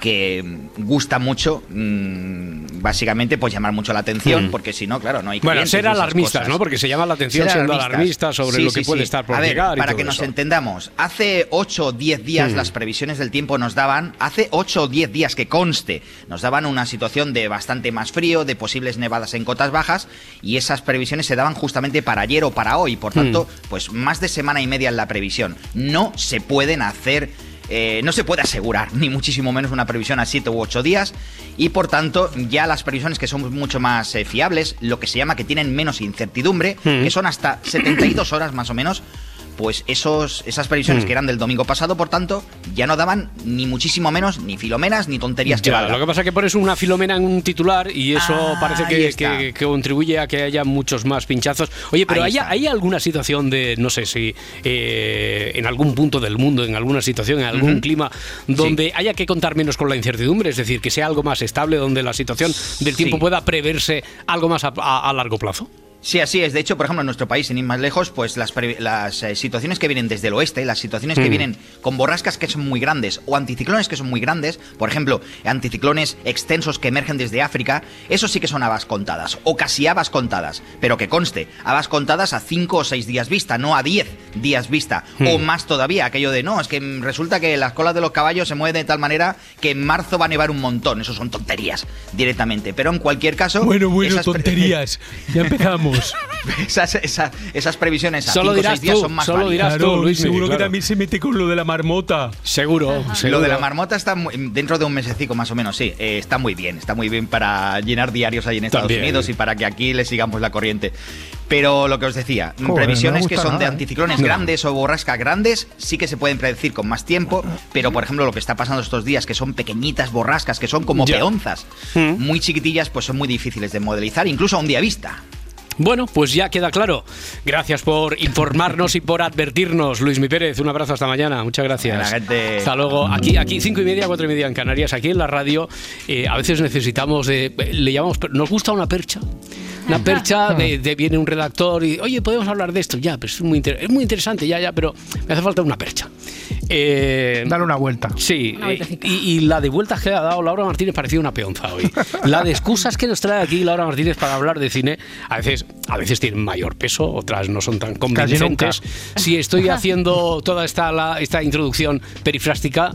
Speaker 22: Que gusta mucho, mm, básicamente, pues llamar mucho la atención,
Speaker 1: Mm.
Speaker 22: porque si no, claro, no hay
Speaker 1: Bueno, ser alarmistas. ¿no? Porque se llama la atención
Speaker 22: Ser
Speaker 1: siendo
Speaker 22: alarmistas.
Speaker 1: sobre
Speaker 22: Sí,
Speaker 1: lo que
Speaker 22: sí,
Speaker 1: puede
Speaker 22: sí.
Speaker 1: estar por
Speaker 22: A ver,
Speaker 1: llegar. y
Speaker 22: para
Speaker 1: todo
Speaker 22: que nos entendamos, hace 8 o 10 días
Speaker 1: Mm.
Speaker 22: las previsiones del tiempo nos daban, hace 8 o 10 días que conste, nos daban una situación de bastante más frío, de posibles nevadas en cotas bajas, y esas previsiones se daban justamente para ayer o para hoy, por tanto,
Speaker 1: Mm.
Speaker 22: pues más de semana y media en la previsión. No se pueden hacer eh, no se puede asegurar, ni muchísimo menos una previsión a 7 u 8 días, y por tanto ya las previsiones que son mucho más eh, fiables, lo que se llama que tienen menos incertidumbre,
Speaker 1: Mm.
Speaker 22: que son hasta 72 horas más o menos, pues esos, esas previsiones
Speaker 1: Mm.
Speaker 22: que eran del domingo pasado, por tanto, ya no daban ni muchísimo menos ni filomenas ni tonterías que
Speaker 1: lo que pasa es que pones una filomena en un titular y eso
Speaker 22: Ah,
Speaker 1: parece que, que- que contribuye a que haya muchos más pinchazos. Oye, pero ¿hay. ¿hay alguna situación de, no sé si eh, en algún punto del mundo, en alguna situación, en algún clima, donde haya que contar menos con la incertidumbre? Es decir, que sea algo más estable, donde la situación del tiempo
Speaker 22: Sí.
Speaker 1: pueda preverse algo más a, a- a largo plazo.
Speaker 22: Sí, así es. De hecho, por ejemplo, en nuestro país, sin ir más lejos, pues las, eh, situaciones que vienen desde el oeste, las situaciones que
Speaker 1: Mm.
Speaker 22: vienen con borrascas que son muy grandes o anticiclones que son muy grandes, por ejemplo, anticiclones extensos que emergen desde África, eso sí que son habas contadas, o casi habas contadas. Pero que conste, habas contadas a 5 o 6 días vista, no a 10 días vista,
Speaker 1: Mm.
Speaker 22: o más todavía. Aquello de no, es que resulta que las colas de los caballos se mueven de tal manera que en marzo va a nevar un montón. Eso son tonterías directamente. Pero en cualquier caso.
Speaker 1: Bueno, bueno,
Speaker 22: esas
Speaker 1: tonterías. (laughs) Ya empezamos. (laughs)
Speaker 22: esas, esa- esas previsiones a
Speaker 1: Solo
Speaker 22: cinco
Speaker 1: dirás
Speaker 22: seis días
Speaker 1: tú,
Speaker 22: son más
Speaker 1: solo
Speaker 22: válidas.
Speaker 1: dirás tú, Luis.
Speaker 23: seguro que
Speaker 1: claro.
Speaker 23: también se mete con lo de la marmota.
Speaker 1: Seguro, seguro.
Speaker 22: Lo de la marmota está muy- dentro de un mesecico más o menos, sí. eh, está muy bien, está muy bien para llenar diarios allí en Estados
Speaker 1: También.
Speaker 22: Unidos y para que aquí le sigamos la corriente. Pero lo que os decía,
Speaker 2: Joder,
Speaker 22: previsiones
Speaker 2: no
Speaker 22: que son de
Speaker 2: nada, ¿eh?
Speaker 22: anticiclones grandes o borrascas grandes sí que se pueden predecir con más tiempo, pero por ejemplo lo que está pasando estos días, que son pequeñitas borrascas, que son como
Speaker 1: Ya.
Speaker 22: peonzas, muy chiquitillas, pues son muy difíciles de modelizar, incluso a un día vista.
Speaker 1: Bueno, pues ya queda claro. Gracias por informarnos y por advertirnos, Luis Mi Pérez. Un abrazo hasta mañana. Muchas gracias.
Speaker 22: La gente-
Speaker 1: Hasta luego. Aquí, aquí cinco y media, cuatro y media en Canarias. Aquí en la radio, eh, a veces necesitamos de, le llamamos, nos gusta una percha. Una percha de, de- viene un redactor y, oye, podemos hablar de esto. Ya, pero es muy, inter- es muy interesante, ya, ya, pero me hace falta una percha. Eh,
Speaker 2: Dale una vuelta.
Speaker 1: Sí,
Speaker 18: Una
Speaker 1: eh, y la de vueltas que ha dado Laura Martínez parecía una peonza hoy. La de excusas que nos trae aquí Laura Martínez para hablar de cine, a veces, a veces tienen mayor peso, otras no son tan convincentes. Si estoy haciendo toda esta, la- esta introducción perifrástica,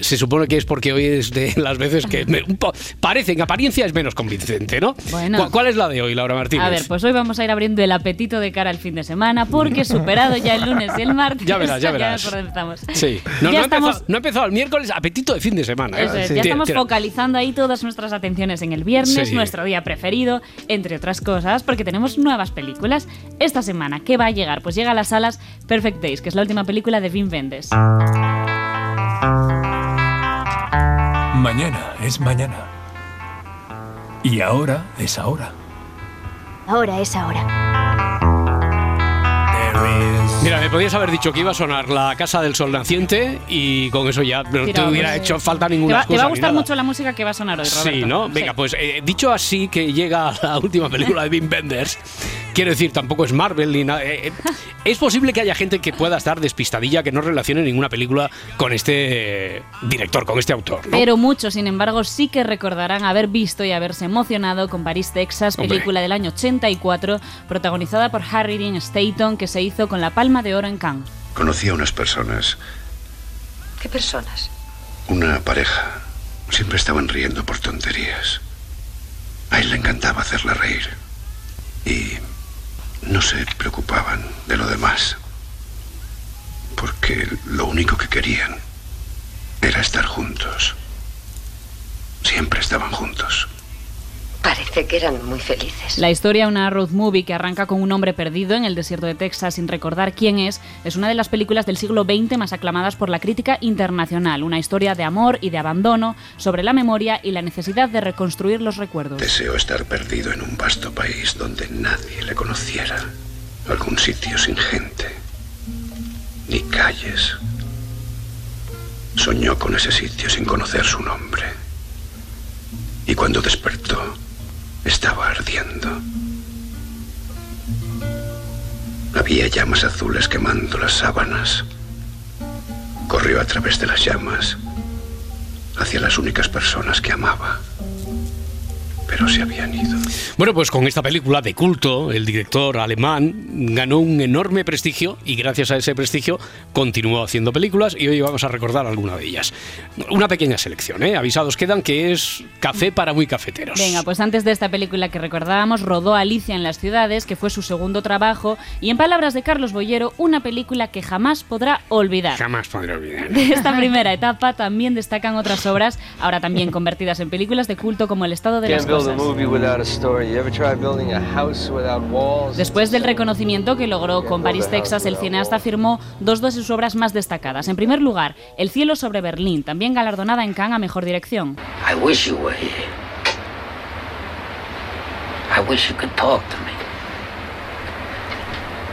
Speaker 1: se supone que es porque hoy es de las veces que me- un po- parece, en apariencia es menos convincente, ¿no?
Speaker 24: Bueno.
Speaker 1: ¿Cuál, cuál es la de hoy, Laura Martínez?
Speaker 24: A ver, pues hoy vamos a ir abriendo el apetito de cara al fin de semana, porque superado ya el lunes y el martes.
Speaker 1: Ya verás, ya (laughs) verás.
Speaker 24: dónde estamos.
Speaker 1: Sí, no,
Speaker 24: Ya
Speaker 1: no, ha
Speaker 24: estamos-
Speaker 1: empezado, no ha empezado el miércoles, apetito de fin de semana. ¿eh?
Speaker 24: Eso es,
Speaker 1: Sí.
Speaker 24: ya estamos
Speaker 1: Tira-
Speaker 24: focalizando ahí todas nuestras atenciones en el viernes,
Speaker 1: Sí.
Speaker 24: nuestro día preferido, entre otras cosas, porque tenemos nuevas películas. Esta semana, ¿qué va a llegar? Pues llega a las salas Perfect Days, que es la última película de Wim Wenders.
Speaker 23: Mañana es mañana. Y ahora es ahora.
Speaker 21: Ahora es ahora.
Speaker 1: Mira, me podías haber dicho que iba a sonar la Casa del Sol Naciente y con eso ya no te hubiera hecho falta
Speaker 24: Te
Speaker 1: ninguna
Speaker 24: va, te va
Speaker 1: excusa
Speaker 24: a
Speaker 1: ni
Speaker 24: gustar
Speaker 1: nada.
Speaker 24: mucho la música que va a sonar hoy, Roberto.
Speaker 1: Sí, ¿no?
Speaker 24: Sí.
Speaker 1: Venga, pues eh, dicho así que llega (laughs) la última película de Wim Wenders, quiero decir, tampoco es Marvel ni nada. eh, eh, es posible que haya gente que pueda estar despistadilla que no relacione ninguna película con este director, con este autor, ¿no?
Speaker 24: Pero muchos, sin embargo, sí que recordarán haber visto y haberse emocionado con París, Texas,
Speaker 1: Hombre.
Speaker 24: película del año 84, protagonizada por Harry Dean Stanton, que se hizo con la Palma de Oro en Cannes.
Speaker 25: Conocí a unas personas,
Speaker 19: ¿Qué personas?
Speaker 25: una pareja. Siempre estaban riendo por tonterías. A él le encantaba hacerla reír. Y no se preocupaban de lo demás. Porque lo único que querían era estar juntos. Siempre estaban juntos.
Speaker 19: Parece que eran muy felices.
Speaker 24: La historia, una road movie que arranca con un hombre perdido en el desierto de Texas sin recordar quién es, es una de las películas del siglo XX más aclamadas por la crítica internacional. Una historia de amor y de abandono sobre la memoria y la necesidad de reconstruir los recuerdos.
Speaker 25: Deseo estar perdido en un vasto país donde nadie le conociera. Algún sitio sin gente. Ni calles. Soñó con ese sitio sin conocer su nombre. Y cuando despertó, estaba ardiendo. Había llamas azules quemando las sábanas. Corrió a través de las llamas hacia las únicas personas que amaba. Pero se habían ido.
Speaker 1: Bueno, pues con esta película de culto, el director alemán ganó un enorme prestigio y gracias a ese prestigio continuó haciendo películas y hoy vamos a recordar alguna de ellas. Una pequeña selección, ¿eh? Avisados quedan que es café para muy cafeteros.
Speaker 24: Venga, pues antes de esta película que recordábamos, rodó Alicia en las ciudades, que fue su segundo trabajo, y en palabras de Carlos Boyero, una película que jamás podrá olvidar.
Speaker 1: Jamás podré olvidar.
Speaker 24: De esta primera etapa también destacan otras obras, ahora también convertidas en películas de culto como El estado de las cosas.
Speaker 26: Movie without a story. You ever try building a house without walls?
Speaker 24: Después del reconocimiento que logró con París, Texas, el cineasta firmó dos de sus obras más destacadas. En primer lugar, El cielo sobre Berlín, también galardonada en Cannes a Mejor Dirección.
Speaker 27: I wish you were here. I wish you could talk to me.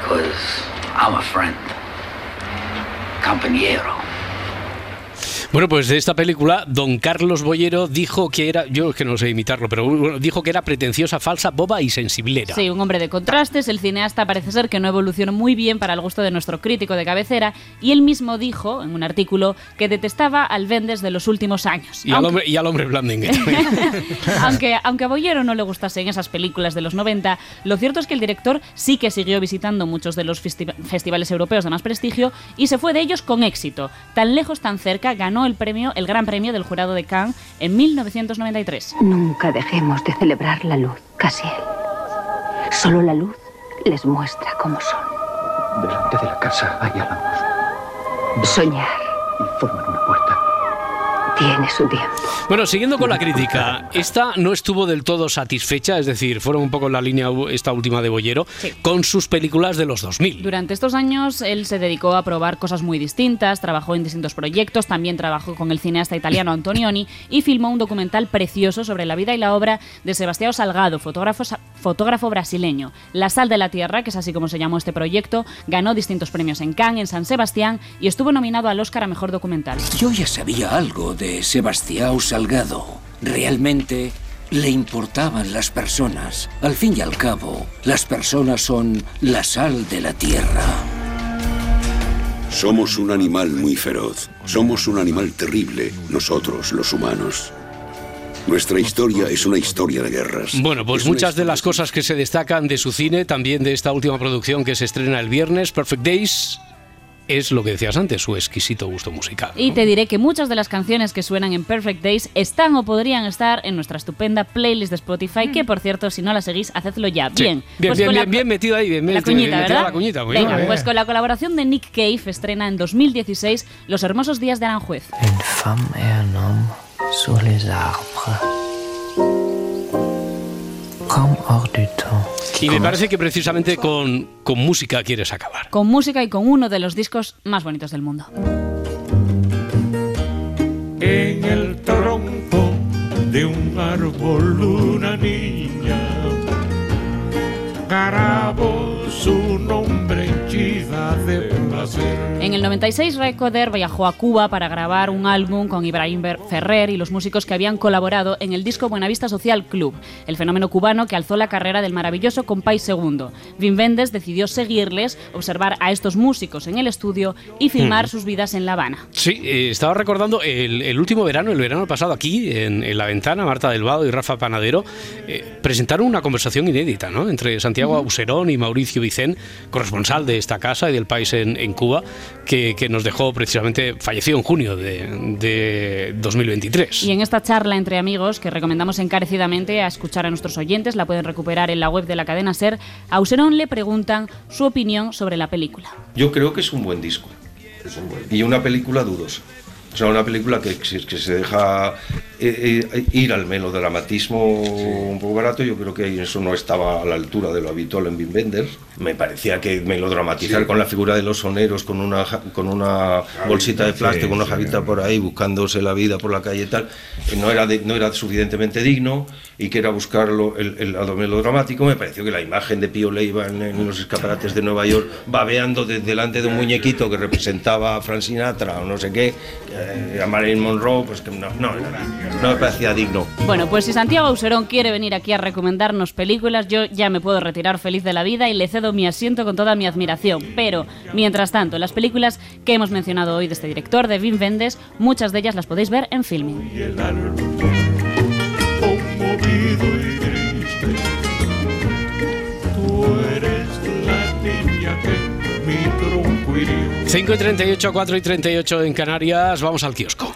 Speaker 27: Because I'm a friend. Compañero.
Speaker 1: Bueno, pues de esta película, don Carlos Boyero dijo que era, yo es que no sé imitarlo, pero bueno, dijo que era pretenciosa, falsa, boba y sensiblera.
Speaker 24: Sí, un hombre de contrastes, el cineasta parece ser que no evolucionó muy bien para el gusto de nuestro crítico de cabecera y él mismo dijo en un artículo que detestaba al Vendes de los últimos años.
Speaker 1: Y al hombre, y al hombre (laughs)
Speaker 24: aunque, aunque a Boyero no le gustasen esas películas de los 90, lo cierto es que el director sí que siguió visitando muchos de los festi- festivales europeos de más prestigio y se fue de ellos con éxito. Tan lejos, tan cerca, ganó el premio, el Gran Premio del Jurado de Cannes en 1993.
Speaker 19: Nunca dejemos de celebrar la luz, Casiel. Solo la luz les muestra cómo son.
Speaker 25: Delante de la casa hay álamos
Speaker 19: Soñar
Speaker 25: y forman.
Speaker 19: Tiene su tiempo.
Speaker 1: Bueno, siguiendo con la crítica, esta no estuvo del todo satisfecha, es decir, fueron un poco en la línea esta última de Boyero, con sus películas de los 2000.
Speaker 24: Durante estos años él se dedicó a probar cosas muy distintas, trabajó en distintos proyectos, también trabajó con el cineasta italiano Antonioni y filmó un documental precioso sobre la vida y la obra de Sebastião Salgado, fotógrafo, fotógrafo brasileño. La sal de la tierra, que es así como se llamó este proyecto, ganó distintos premios en Cannes, en San Sebastián y estuvo nominado al Oscar a Mejor Documental.
Speaker 27: Yo ya sabía algo de Sebastião Salgado. Realmente le importaban las personas. Al fin y al cabo, las personas son la sal de la tierra.
Speaker 25: Somos un animal muy feroz. Somos un animal terrible, nosotros, los humanos. Nuestra historia es una historia de guerras.
Speaker 1: Bueno, pues muchas de las cosas que se destacan de su cine, también de esta última producción que se estrena el viernes, Perfect Days, es lo que decías antes, su exquisito gusto musical.
Speaker 24: Y te diré que muchas de las canciones que suenan en Perfect Days están o podrían estar en nuestra estupenda playlist de Spotify, que por cierto, si no la seguís, hacedlo ya.
Speaker 1: Sí.
Speaker 24: Bien.
Speaker 1: bien,
Speaker 24: Pues
Speaker 1: bien,
Speaker 24: con la-
Speaker 1: bien, bien metido ahí, bien,
Speaker 24: La
Speaker 1: metido,
Speaker 24: cuñita,
Speaker 1: bien
Speaker 24: ¿verdad?
Speaker 1: la cuñita, muy
Speaker 24: Venga,
Speaker 1: bien.
Speaker 24: pues con la colaboración de Nick Cave estrena en 2016 Los hermosos días de Aranjuez.
Speaker 28: Une femme et un homme sur les arbres.
Speaker 1: Y me parece que precisamente con, con música quieres acabar.
Speaker 24: Con música y con uno de los discos más bonitos del mundo.
Speaker 29: En el tronco de un árbol una niña grabó su nombre de placer.
Speaker 24: En el 96, Recorder viajó a Cuba para grabar un álbum con Ibrahim Ferrer y los músicos que habían colaborado en el disco Buenavista Social Club, el fenómeno cubano que alzó la carrera del maravilloso Compay Segundo. Vin Vendes decidió seguirles, observar a estos músicos en el estudio y filmar
Speaker 1: Mm.
Speaker 24: sus vidas en La Habana.
Speaker 1: Sí, eh, estaba recordando el, el último verano, el verano pasado, aquí en, en La Ventana, Marta del Vado y Rafa Panadero eh, presentaron una conversación inédita ¿no? entre Santiago Auserón y Mauricio Vicén, corresponsal de esta casa y del país en, en Cuba, que, que nos dejó precisamente, falleció en junio de, de 2023.
Speaker 24: Y en esta charla entre amigos, que recomendamos encarecidamente a escuchar a nuestros oyentes, la pueden recuperar en la web de la cadena Ser, a Auserón le preguntan su opinión sobre la película.
Speaker 30: Yo creo que es un buen disco. Y una película dudosa. O sea, una película que- que se deja eh, eh, ir al melodramatismo un poco barato. Yo creo que eso no estaba a la altura de lo habitual en Wim Wenders. Me parecía que melodramatizar con la figura de los soneros, con una, con una bolsita de plástico,
Speaker 31: Sí,
Speaker 30: una
Speaker 31: sí.
Speaker 30: javita por ahí, buscándose la vida por la calle y tal, eh, no era, de- no era suficientemente digno y que era buscarlo el, el lado melodramático. Me pareció que la imagen de Pío Leiva en, en los escaparates de Nueva York, babeando de- delante de un muñequito que representaba a Frank Sinatra o no sé qué, eh, a Marilyn Monroe, pues que no, no, era no me parecía digno.
Speaker 24: Bueno, pues si Santiago Auserón quiere venir aquí a recomendarnos películas, yo ya me puedo retirar feliz de la vida y le cedo mi asiento con toda mi admiración. Pero, mientras tanto, las películas que hemos mencionado hoy de este director, de Wim Wenders, muchas de ellas las podéis ver en Filming.
Speaker 29: conmovido y triste. Tú eres la niña que mi tronco hirió.
Speaker 1: 5 y 38, 4 y 38 en Canarias, vamos al kiosco.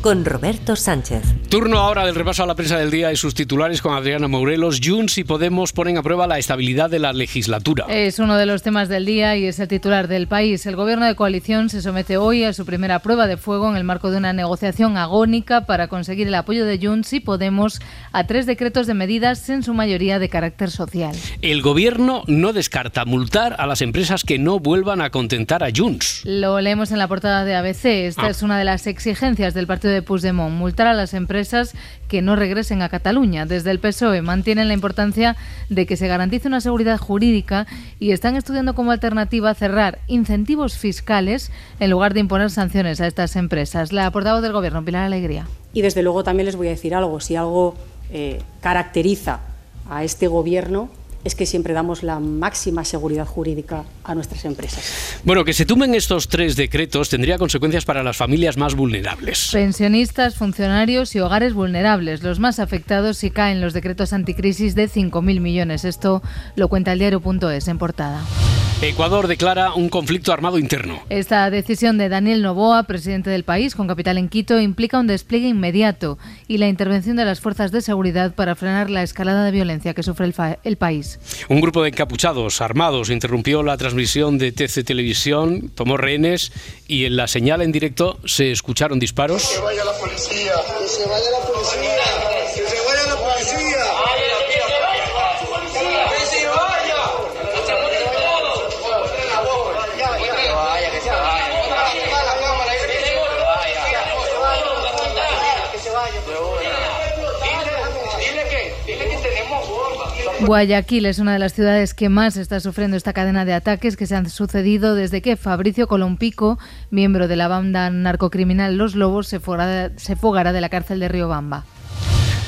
Speaker 32: Con Roberto Sánchez.
Speaker 1: Turno ahora del repaso a la prensa del día y sus titulares con Adriana Morelos. Junts y Podemos ponen a prueba la estabilidad de la legislatura.
Speaker 33: Es uno de los temas del día y es el titular del país. El gobierno de coalición se somete hoy a su primera prueba de fuego en el marco de una negociación agónica para conseguir el apoyo de Junts y Podemos a tres decretos de medidas, en su mayoría de carácter social.
Speaker 1: El gobierno no descarta multar a las empresas que no vuelvan a contentar a Junts.
Speaker 33: Lo leemos en la portada de ABC. Esta
Speaker 1: Ah.
Speaker 33: es una de las exigencias del partido de de Puigdemont, multar a las empresas que no regresen a Cataluña. Desde el PSOE mantienen la importancia de que se garantice una seguridad jurídica y están estudiando como alternativa cerrar incentivos fiscales en lugar de imponer sanciones a estas empresas. La portavoz del Gobierno, Pilar Alegría.
Speaker 31: Y desde luego también les voy a decir algo, si algo eh, caracteriza a este Gobierno es que siempre damos la máxima seguridad jurídica a nuestras empresas.
Speaker 1: Bueno, que se tumben estos tres decretos tendría consecuencias para las familias más vulnerables.
Speaker 33: Pensionistas, funcionarios y hogares vulnerables, los más afectados si caen los decretos anticrisis de 5.000 millones. Esto lo cuenta el diario.es en portada.
Speaker 1: Ecuador declara un conflicto armado interno.
Speaker 33: Esta decisión de Daniel Novoa, presidente del país, con capital en Quito, implica un despliegue inmediato y la intervención de las fuerzas de seguridad para frenar la escalada de violencia que sufre el, el país.
Speaker 1: Un grupo de encapuchados armados interrumpió la transmisión de TC Televisión, tomó rehenes y en la señal en directo se escucharon disparos.
Speaker 34: Que vaya la policía, que se vaya la policía,
Speaker 33: Guayaquil es una de las ciudades que más está sufriendo esta cadena de ataques que se han sucedido desde que Fabricio Colompico, miembro de la banda narcocriminal Los Lobos, se fugará de la cárcel de Riobamba.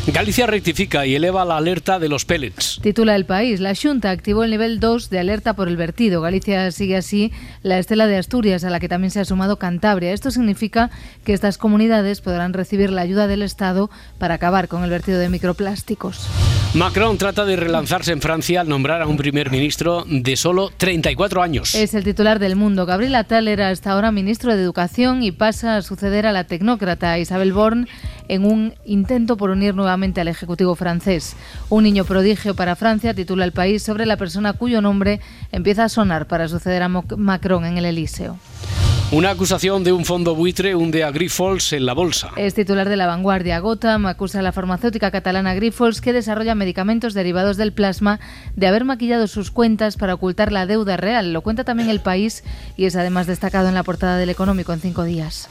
Speaker 1: Galicia rectifica y eleva la alerta de los pellets.
Speaker 33: Titula el país. La Junta activó el nivel 2 de alerta por el vertido. Galicia sigue así la estela de Asturias, a la que también se ha sumado Cantabria. Esto significa que estas comunidades podrán recibir la ayuda del Estado para acabar con el vertido de microplásticos.
Speaker 1: Macron trata de relanzarse en Francia al nombrar a un primer ministro de solo 34 años.
Speaker 33: Es el titular del mundo. Gabriel Attal era hasta ahora ministro de Educación y pasa a suceder a la tecnócrata Isabel Born en un intento por unir nuevamente al Ejecutivo francés. Un niño prodigio para Francia titula el país sobre la persona cuyo nombre empieza a sonar para suceder a Macron en el Elíseo.
Speaker 1: Una acusación de un fondo buitre hunde a Grifols en la bolsa.
Speaker 33: Es titular de la vanguardia. Gotham acusa a la farmacéutica catalana Grifols, que desarrolla medicamentos derivados del plasma, de haber maquillado sus cuentas para ocultar la deuda real. Lo cuenta también el país y es además destacado en la portada del Económico en cinco días.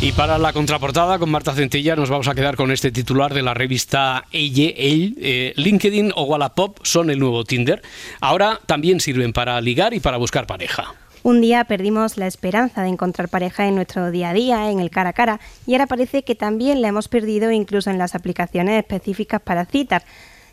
Speaker 1: Y para la contraportada con Marta Centilla nos vamos a quedar con este titular de la revista Elle, Elle eh, LinkedIn o Wallapop son el nuevo Tinder. Ahora también sirven para ligar y para buscar pareja.
Speaker 35: Un día perdimos la esperanza de encontrar pareja en nuestro día a día, en el cara a cara, y ahora parece que también la hemos perdido incluso en las aplicaciones específicas para citar.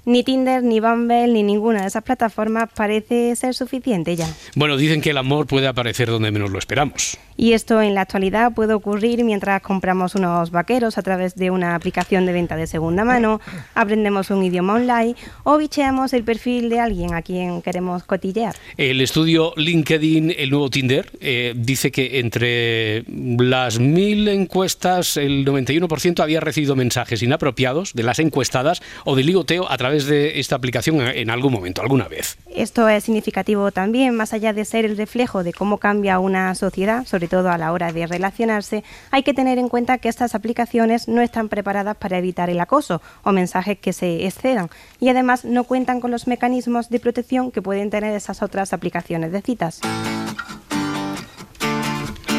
Speaker 35: Ni Tinder, ni Bumble, ni ninguna de esas plataformas parece ser suficiente ya.
Speaker 1: Bueno, dicen que el amor puede aparecer donde menos lo esperamos.
Speaker 35: Y esto en la actualidad puede ocurrir mientras compramos unos vaqueros a través de una aplicación de venta de segunda mano, aprendemos un idioma online o bicheamos el perfil de alguien a quien queremos cotillear.
Speaker 1: El estudio LinkedIn, el nuevo Tinder, eh, dice que entre las mil encuestas, el 91% había recibido mensajes inapropiados de las encuestadas o de ligoteo a través de esta aplicación en algún momento, alguna vez.
Speaker 35: Esto es significativo también, más allá de ser el reflejo de cómo cambia una sociedad, sobre todo a la hora de relacionarse, hay que tener en cuenta que estas aplicaciones no están preparadas para evitar el acoso o mensajes que se excedan y además no cuentan con los mecanismos de protección que pueden tener esas otras aplicaciones de citas.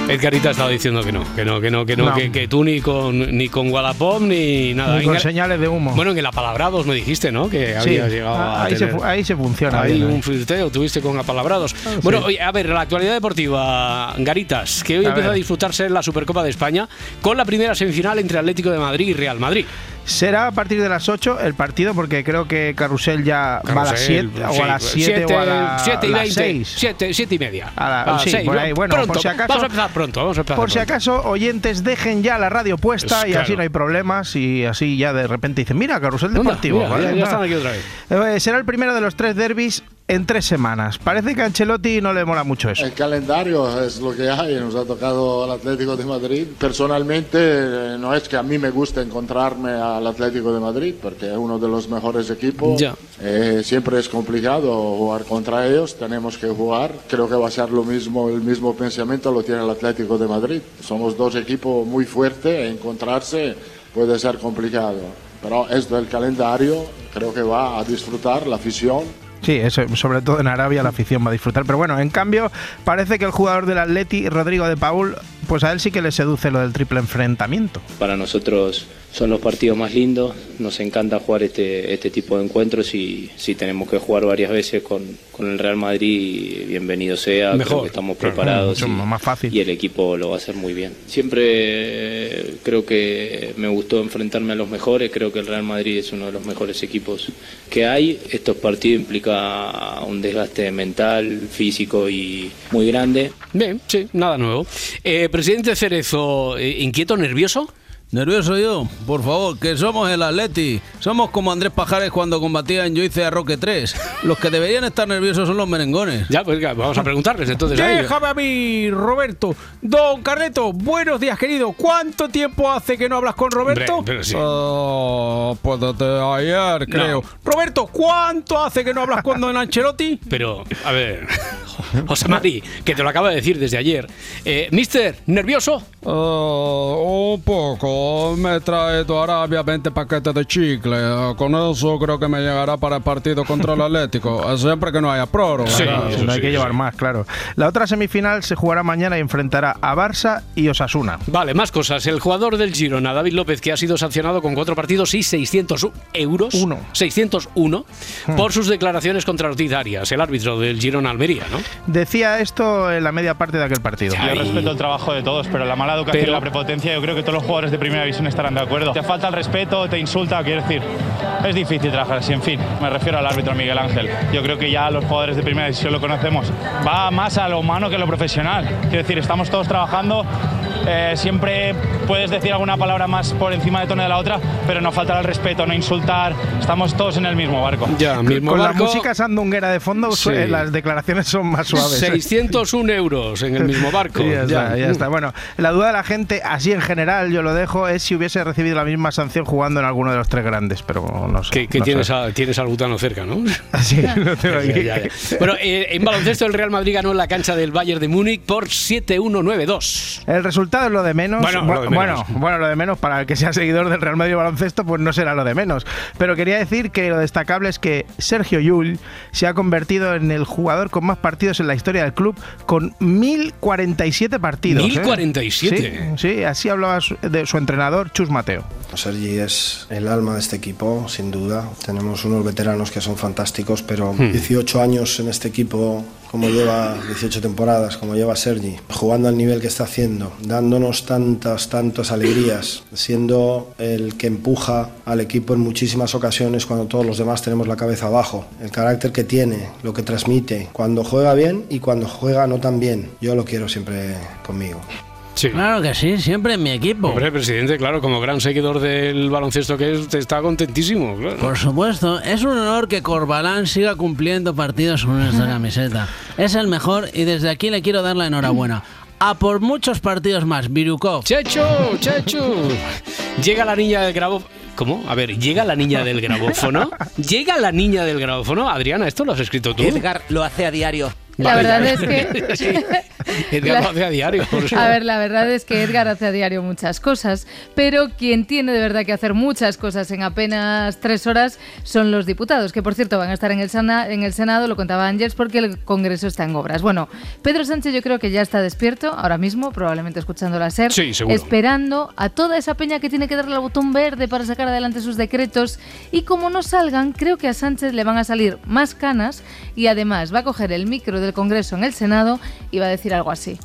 Speaker 1: Edgarita estaba diciendo que no, que no, que no, que no,
Speaker 2: No.
Speaker 1: Que, que tú ni con ni con Wallapop ni nada.
Speaker 2: Ni con señales de humo.
Speaker 1: Bueno, en el apalabrados me dijiste, ¿no? Que
Speaker 2: Sí,
Speaker 1: habías llegado a
Speaker 2: ahí, se,
Speaker 1: tener-
Speaker 2: fu- ahí se funciona.
Speaker 1: Ahí
Speaker 2: bien, ¿eh?
Speaker 1: un flirteo tuviste con apalabrados. Bueno,
Speaker 2: sí.
Speaker 1: oye, a ver, la actualidad deportiva, Garitas, que hoy
Speaker 2: A
Speaker 1: empieza
Speaker 2: ver.
Speaker 1: a disfrutarse la Supercopa de España con la primera semifinal entre Atlético de Madrid y Real Madrid.
Speaker 2: Será a partir de las 8 el partido, porque creo que Carrusel ya va a las
Speaker 1: Carrusel,
Speaker 2: 7 o
Speaker 1: sí,
Speaker 2: a las 7 o a la-
Speaker 1: siete y
Speaker 2: las
Speaker 1: 20,
Speaker 2: 6.
Speaker 1: siete- siete y media.
Speaker 2: A la-
Speaker 1: A las
Speaker 2: sí,
Speaker 1: seis,
Speaker 2: por
Speaker 1: ¿no?
Speaker 2: ahí. Bueno,
Speaker 1: Pronto,
Speaker 2: por si acaso.
Speaker 1: Vamos a empezar pronto, vamos a empezar
Speaker 2: Por si
Speaker 1: pronto.
Speaker 2: acaso, oyentes, dejen ya la radio puesta
Speaker 1: Pues
Speaker 2: y así
Speaker 1: claro.
Speaker 2: no hay problemas y así ya de repente dicen, mira, Carrusel Deportivo.
Speaker 1: mira,
Speaker 2: ¿vale?
Speaker 1: ya- ya están aquí otra vez.
Speaker 2: Eh, será el primero de los tres derbis en tres semanas. Parece que a Ancelotti no le mola mucho eso.
Speaker 36: El calendario es lo que hay, nos ha tocado al Atlético de Madrid. Personalmente no es que a mí me guste encontrarme al Atlético de Madrid, porque es uno de los mejores equipos.
Speaker 1: Ya.
Speaker 36: Eh, siempre es complicado jugar contra ellos, tenemos que jugar. Creo que va a ser lo mismo, el mismo pensamiento lo tiene el Atlético de Madrid. Somos dos equipos muy fuertes, e encontrarse puede ser complicado. Pero esto del calendario creo que va a disfrutar la afición
Speaker 2: Sí, eso, sobre todo en Arabia la afición va a disfrutar. Pero bueno, en cambio, parece que el jugador del Atleti, Rodrigo de Paul, pues a él sí que le seduce lo del triple enfrentamiento.
Speaker 37: Para nosotros son los partidos más lindos, nos encanta jugar este, este tipo de encuentros y si tenemos que jugar varias veces con, con el Real Madrid, bienvenido sea, creo
Speaker 2: Mejor.
Speaker 37: que estamos
Speaker 2: Claro,
Speaker 37: preparados
Speaker 2: mucho
Speaker 37: y,
Speaker 2: más fácil.
Speaker 37: y el equipo lo va a hacer muy bien. Siempre eh, creo que me gustó enfrentarme a los mejores, creo que el Real Madrid es uno de los mejores equipos que hay. Estos partidos implica un desgaste mental, físico y muy grande.
Speaker 1: Bien, sí, nada nuevo. Eh, presidente Cerezo, eh, ¿inquieto, nervioso?
Speaker 5: Nervioso yo, por favor, que somos el Atleti. Somos como Andrés Pajares cuando combatía en Yo hice a Roque 3. Los que deberían estar nerviosos son los merengones.
Speaker 1: Ya, pues vamos a preguntarles entonces.
Speaker 38: Déjame a mí, Roberto. Don Carleto, buenos días, querido. ¿Cuánto tiempo hace que no hablas con Roberto?
Speaker 1: Hombre, pero sí.
Speaker 5: Pues desde ayer, creo.
Speaker 38: Roberto, ¿cuánto hace que no hablas con Don Ancelotti? (laughs)
Speaker 1: Pero, a ver, (laughs) José Mari, que te lo acaba de decir desde ayer. Eh, Mister, ¿nervioso?
Speaker 5: Ah, un poco. Me trae tu Arabia 20 paquetes de chicle. Con eso creo que me llegará para el partido contra el (laughs) Atlético. Siempre que no haya prórroga.
Speaker 2: Sí,
Speaker 5: claro.
Speaker 2: no hay que llevar más, claro. La otra semifinal se jugará mañana y enfrentará a Barça y Osasuna.
Speaker 1: Vale, más cosas. El jugador del Girona, David López, que ha sido sancionado con cuatro partidos y 600 euros. 601 por sus declaraciones contra Ortiz Arias, el árbitro del Girona Almería, ¿no?
Speaker 2: Decía esto en la media parte de aquel partido.
Speaker 39: Yo respeto el trabajo de todos, pero la mala educación
Speaker 1: Pero-
Speaker 39: y la prepotencia, yo creo que todos los jugadores de primera división estarán de acuerdo. Te falta el respeto, te insulta, quiero decir, es difícil trabajar así. En fin, me refiero al árbitro Miguel Ángel. Yo creo que ya los jugadores de primera división lo conocemos. Va más a lo humano que a lo profesional. Quiero decir, estamos todos trabajando. Eh, siempre puedes decir alguna palabra más por encima de tono de la otra, pero no faltar el respeto, no insultar. Estamos todos en el mismo barco.
Speaker 1: Ya,
Speaker 2: Con la música sandunguera de fondo,
Speaker 1: Sí.
Speaker 2: eh, las declaraciones son más suaves.
Speaker 1: 601 euros en el mismo barco.
Speaker 2: Sí, ya,
Speaker 1: Ya.
Speaker 2: está, ya está. Bueno, la duda de la gente, así en general, yo lo dejo, es si hubiese recibido la misma sanción jugando en alguno de los tres grandes, pero no sé.
Speaker 1: Que, que
Speaker 2: no
Speaker 1: tienes,
Speaker 2: sé.
Speaker 1: a- tienes al butano cerca, ¿no? (laughs)
Speaker 2: Sí, (laughs) lo tengo aquí.
Speaker 1: Ya, ya, ya. Bueno, eh, en baloncesto el Real Madrid ganó en la cancha del Bayern de Múnich por 7-1-9-2.
Speaker 2: El resultado es lo de menos.
Speaker 1: Bueno, lo de menos.
Speaker 2: bueno, bueno, lo de menos para el que sea seguidor del Real Madrid baloncesto, pues no será lo de menos. Pero quería decir que lo destacable es que Sergio Llull se ha convertido en el jugador con más partidos en la historia del club, con 1047 partidos. ¿eh?
Speaker 1: 1047.
Speaker 2: Sí, sí, así hablaba su- de su entrenador, Chus Mateo.
Speaker 40: Sergi es el alma de este equipo, sin duda. Tenemos unos veteranos que son fantásticos, pero
Speaker 1: Hmm.
Speaker 40: 18 años en este equipo, como lleva 18 temporadas, como lleva Sergi, jugando al nivel que está haciendo, dándonos tantas, tantas alegrías, siendo el que empuja al equipo en muchísimas ocasiones cuando todos los demás tenemos la cabeza abajo. El carácter que tiene, lo que transmite, cuando juega bien y cuando juega no tan bien. Yo lo quiero siempre conmigo.
Speaker 1: Claro
Speaker 5: que sí, siempre en mi equipo.
Speaker 1: Hombre, presidente, claro, como gran seguidor del baloncesto que es, usted está contentísimo. Claro.
Speaker 5: Por supuesto, es un honor que Corbalán siga cumpliendo partidos con esta (laughs) camiseta. Es el mejor y desde aquí le quiero dar la enhorabuena. A por muchos partidos más, Virukov.
Speaker 1: Chechu, Chechu. Llega la niña del grabófono. ¿Cómo? A ver, ¿llega la niña del grabófono? (laughs) ¿Llega la niña del grabófono? Adriana, ¿esto lo has escrito tú?
Speaker 41: Edgar lo hace a diario.
Speaker 33: La
Speaker 1: Vale,
Speaker 33: verdad es que...
Speaker 1: Sí. (laughs) Edgar
Speaker 33: La-
Speaker 1: hace a diario.
Speaker 33: A ver, la verdad es que Edgar hace a diario muchas cosas, pero quien tiene de verdad que hacer muchas cosas en apenas tres horas son los diputados, que por cierto van a estar en el, Sana- en el Senado, lo contaba Ángels, porque el Congreso está en obras. Bueno, Pedro Sánchez yo creo que ya está despierto ahora mismo, probablemente escuchando la SER,
Speaker 1: Sí,
Speaker 33: esperando a toda esa peña que tiene que darle al botón verde para sacar adelante sus decretos, y como no salgan, creo que a Sánchez le van a salir más canas, y además va a coger el micro del Congreso en el Senado y va a decir algo así.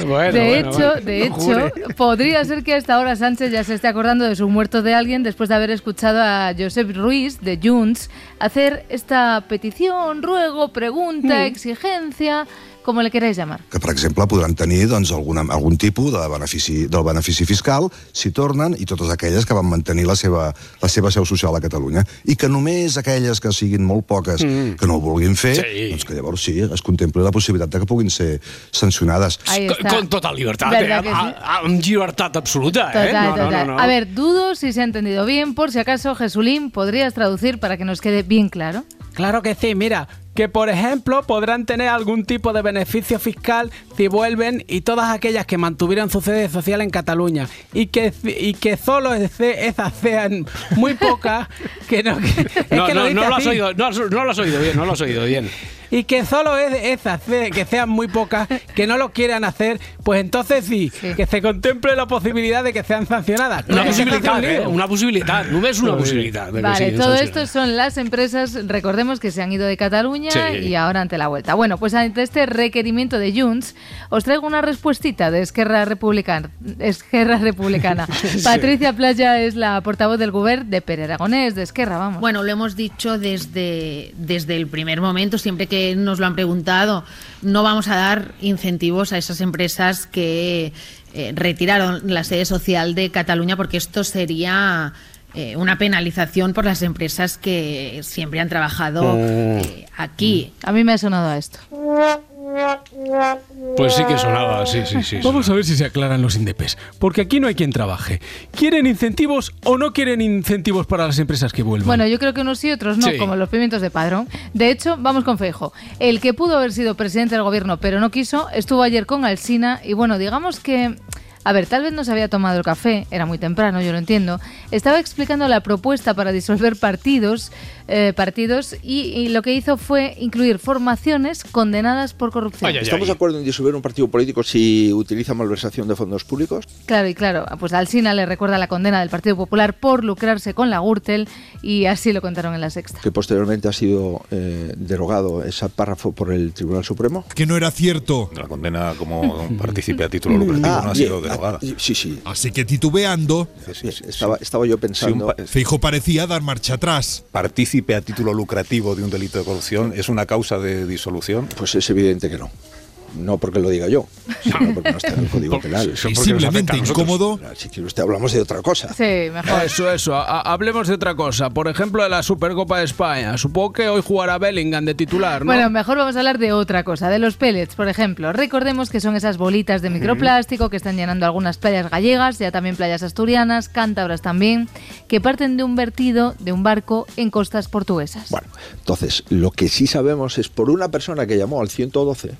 Speaker 1: Bueno,
Speaker 33: de hecho,
Speaker 1: bueno.
Speaker 33: de hecho, podría ser que a esta hora Sánchez ya se esté acordando de su muerto de alguien después de haber escuchado a Josep Ruiz de Junts hacer esta petición, ruego, pregunta, exigencia, como le queráis llamar.
Speaker 42: que, per exemple, podran tenir doncs, alguna, algun tipus de benefici, del benefici fiscal si tornen i totes aquelles que van mantenir la seva, la seva seu social a Catalunya. I que només aquelles que siguin molt poques
Speaker 1: Mm.
Speaker 42: que no ho vulguin fer,
Speaker 1: Sí.
Speaker 42: doncs que llavors sí, es contempli la possibilitat de que puguin ser sancionades.
Speaker 1: Con, total libertad,
Speaker 33: ¿Verdad
Speaker 1: eh,
Speaker 33: que sí?
Speaker 1: a- a- amb llibertat absoluta.
Speaker 33: Total,
Speaker 1: eh? No, no, no, no.
Speaker 33: A ver, dudo si se ha entendido bien. Por si acaso, Jesulín, ¿podrías traducir para que nos quede bien claro?
Speaker 38: Claro que sí, mira, que por ejemplo podrán tener algún tipo de beneficio fiscal si vuelven y todas aquellas que mantuvieron su sede social en Cataluña y que, y que solo ese- esas sean muy pocas (laughs) que no que- es
Speaker 1: No,
Speaker 38: que
Speaker 1: no, lo has oído, no, lo has oído bien, no lo has oído bien.
Speaker 38: y que solo es esas que sean muy pocas que no lo quieran hacer pues entonces sí, que se contemple la posibilidad de que sean sancionadas
Speaker 1: Una posibilidad. ¿eh? Una posibilidad. No ves una posibilidad.
Speaker 33: Vale,
Speaker 1: sí,
Speaker 33: todo esto son las empresas, recordemos que se han ido de Cataluña
Speaker 1: Sí.
Speaker 33: y ahora ante la vuelta. Bueno, pues ante este requerimiento de Junts, os traigo una respuestita de Esquerra Republicana. Esquerra Republicana. (laughs)
Speaker 43: Sí.
Speaker 33: Patricia Playa es la portavoz del Gobierno de Pere Aragonés, de Esquerra, vamos.
Speaker 43: Bueno, lo hemos dicho desde, desde el primer momento, siempre que nos lo han preguntado, no vamos a dar incentivos a esas empresas que eh, retiraron la sede social de Cataluña porque esto sería eh, una penalización por las empresas que siempre han trabajado eh, aquí.
Speaker 33: A mí me ha sonado a esto.
Speaker 1: Pues sí que sonaba, sí, sí, sí.
Speaker 38: Vamos a ver si se aclaran los indepes, porque aquí no hay quien trabaje. ¿Quieren incentivos o no quieren incentivos para las empresas que vuelvan?
Speaker 33: Bueno, yo creo que unos sí, otros no,
Speaker 38: Sí.
Speaker 33: como los pimientos de padrón. De hecho, vamos con Feijo. El que pudo haber sido presidente del gobierno, pero no quiso, estuvo ayer con Alsina y bueno, digamos que... A ver, tal vez no se había tomado el café, era muy temprano, yo lo entiendo. Estaba explicando la propuesta para disolver partidos, eh, partidos y, y lo que hizo fue incluir formaciones condenadas por corrupción.
Speaker 40: ¿Estamos de acuerdo en disolver un partido político si utiliza malversación de fondos públicos?
Speaker 33: Claro, y claro, pues Alsina le recuerda la condena del Partido Popular por lucrarse con la Gürtel y así lo contaron en la sexta.
Speaker 40: Que posteriormente ha sido eh, derogado ese párrafo por el Tribunal Supremo.
Speaker 44: Que no era cierto.
Speaker 45: La condena como (laughs) partícipe a título lucrativo
Speaker 40: Ah,
Speaker 45: no ha sido
Speaker 40: ah, Sí, sí.
Speaker 44: Así que titubeando,
Speaker 40: Estaba, estaba yo pensando.
Speaker 44: Feijo parecía dar marcha atrás.
Speaker 45: Partícipe a título lucrativo de un delito de corrupción es una causa de disolución.
Speaker 40: Pues es evidente que no. No porque lo diga yo, sino porque no está en el Código Penal.
Speaker 44: Y simplemente incómodo.
Speaker 40: Si quiere usted hablamos de otra cosa.
Speaker 33: Sí, mejor.
Speaker 38: Eso, eso. Ha- hablemos de otra cosa. Por ejemplo, de la Supercopa de España. Supongo que hoy jugará Bellingham de titular, ¿no?
Speaker 33: Bueno, mejor vamos a hablar de otra cosa, de los pellets, por ejemplo. Recordemos que son esas bolitas de microplástico que están llenando algunas playas gallegas, ya también playas asturianas, cántabras también, que parten de un vertido de un barco en costas portuguesas.
Speaker 40: Bueno, entonces, lo que sí sabemos es por una persona que llamó al 112,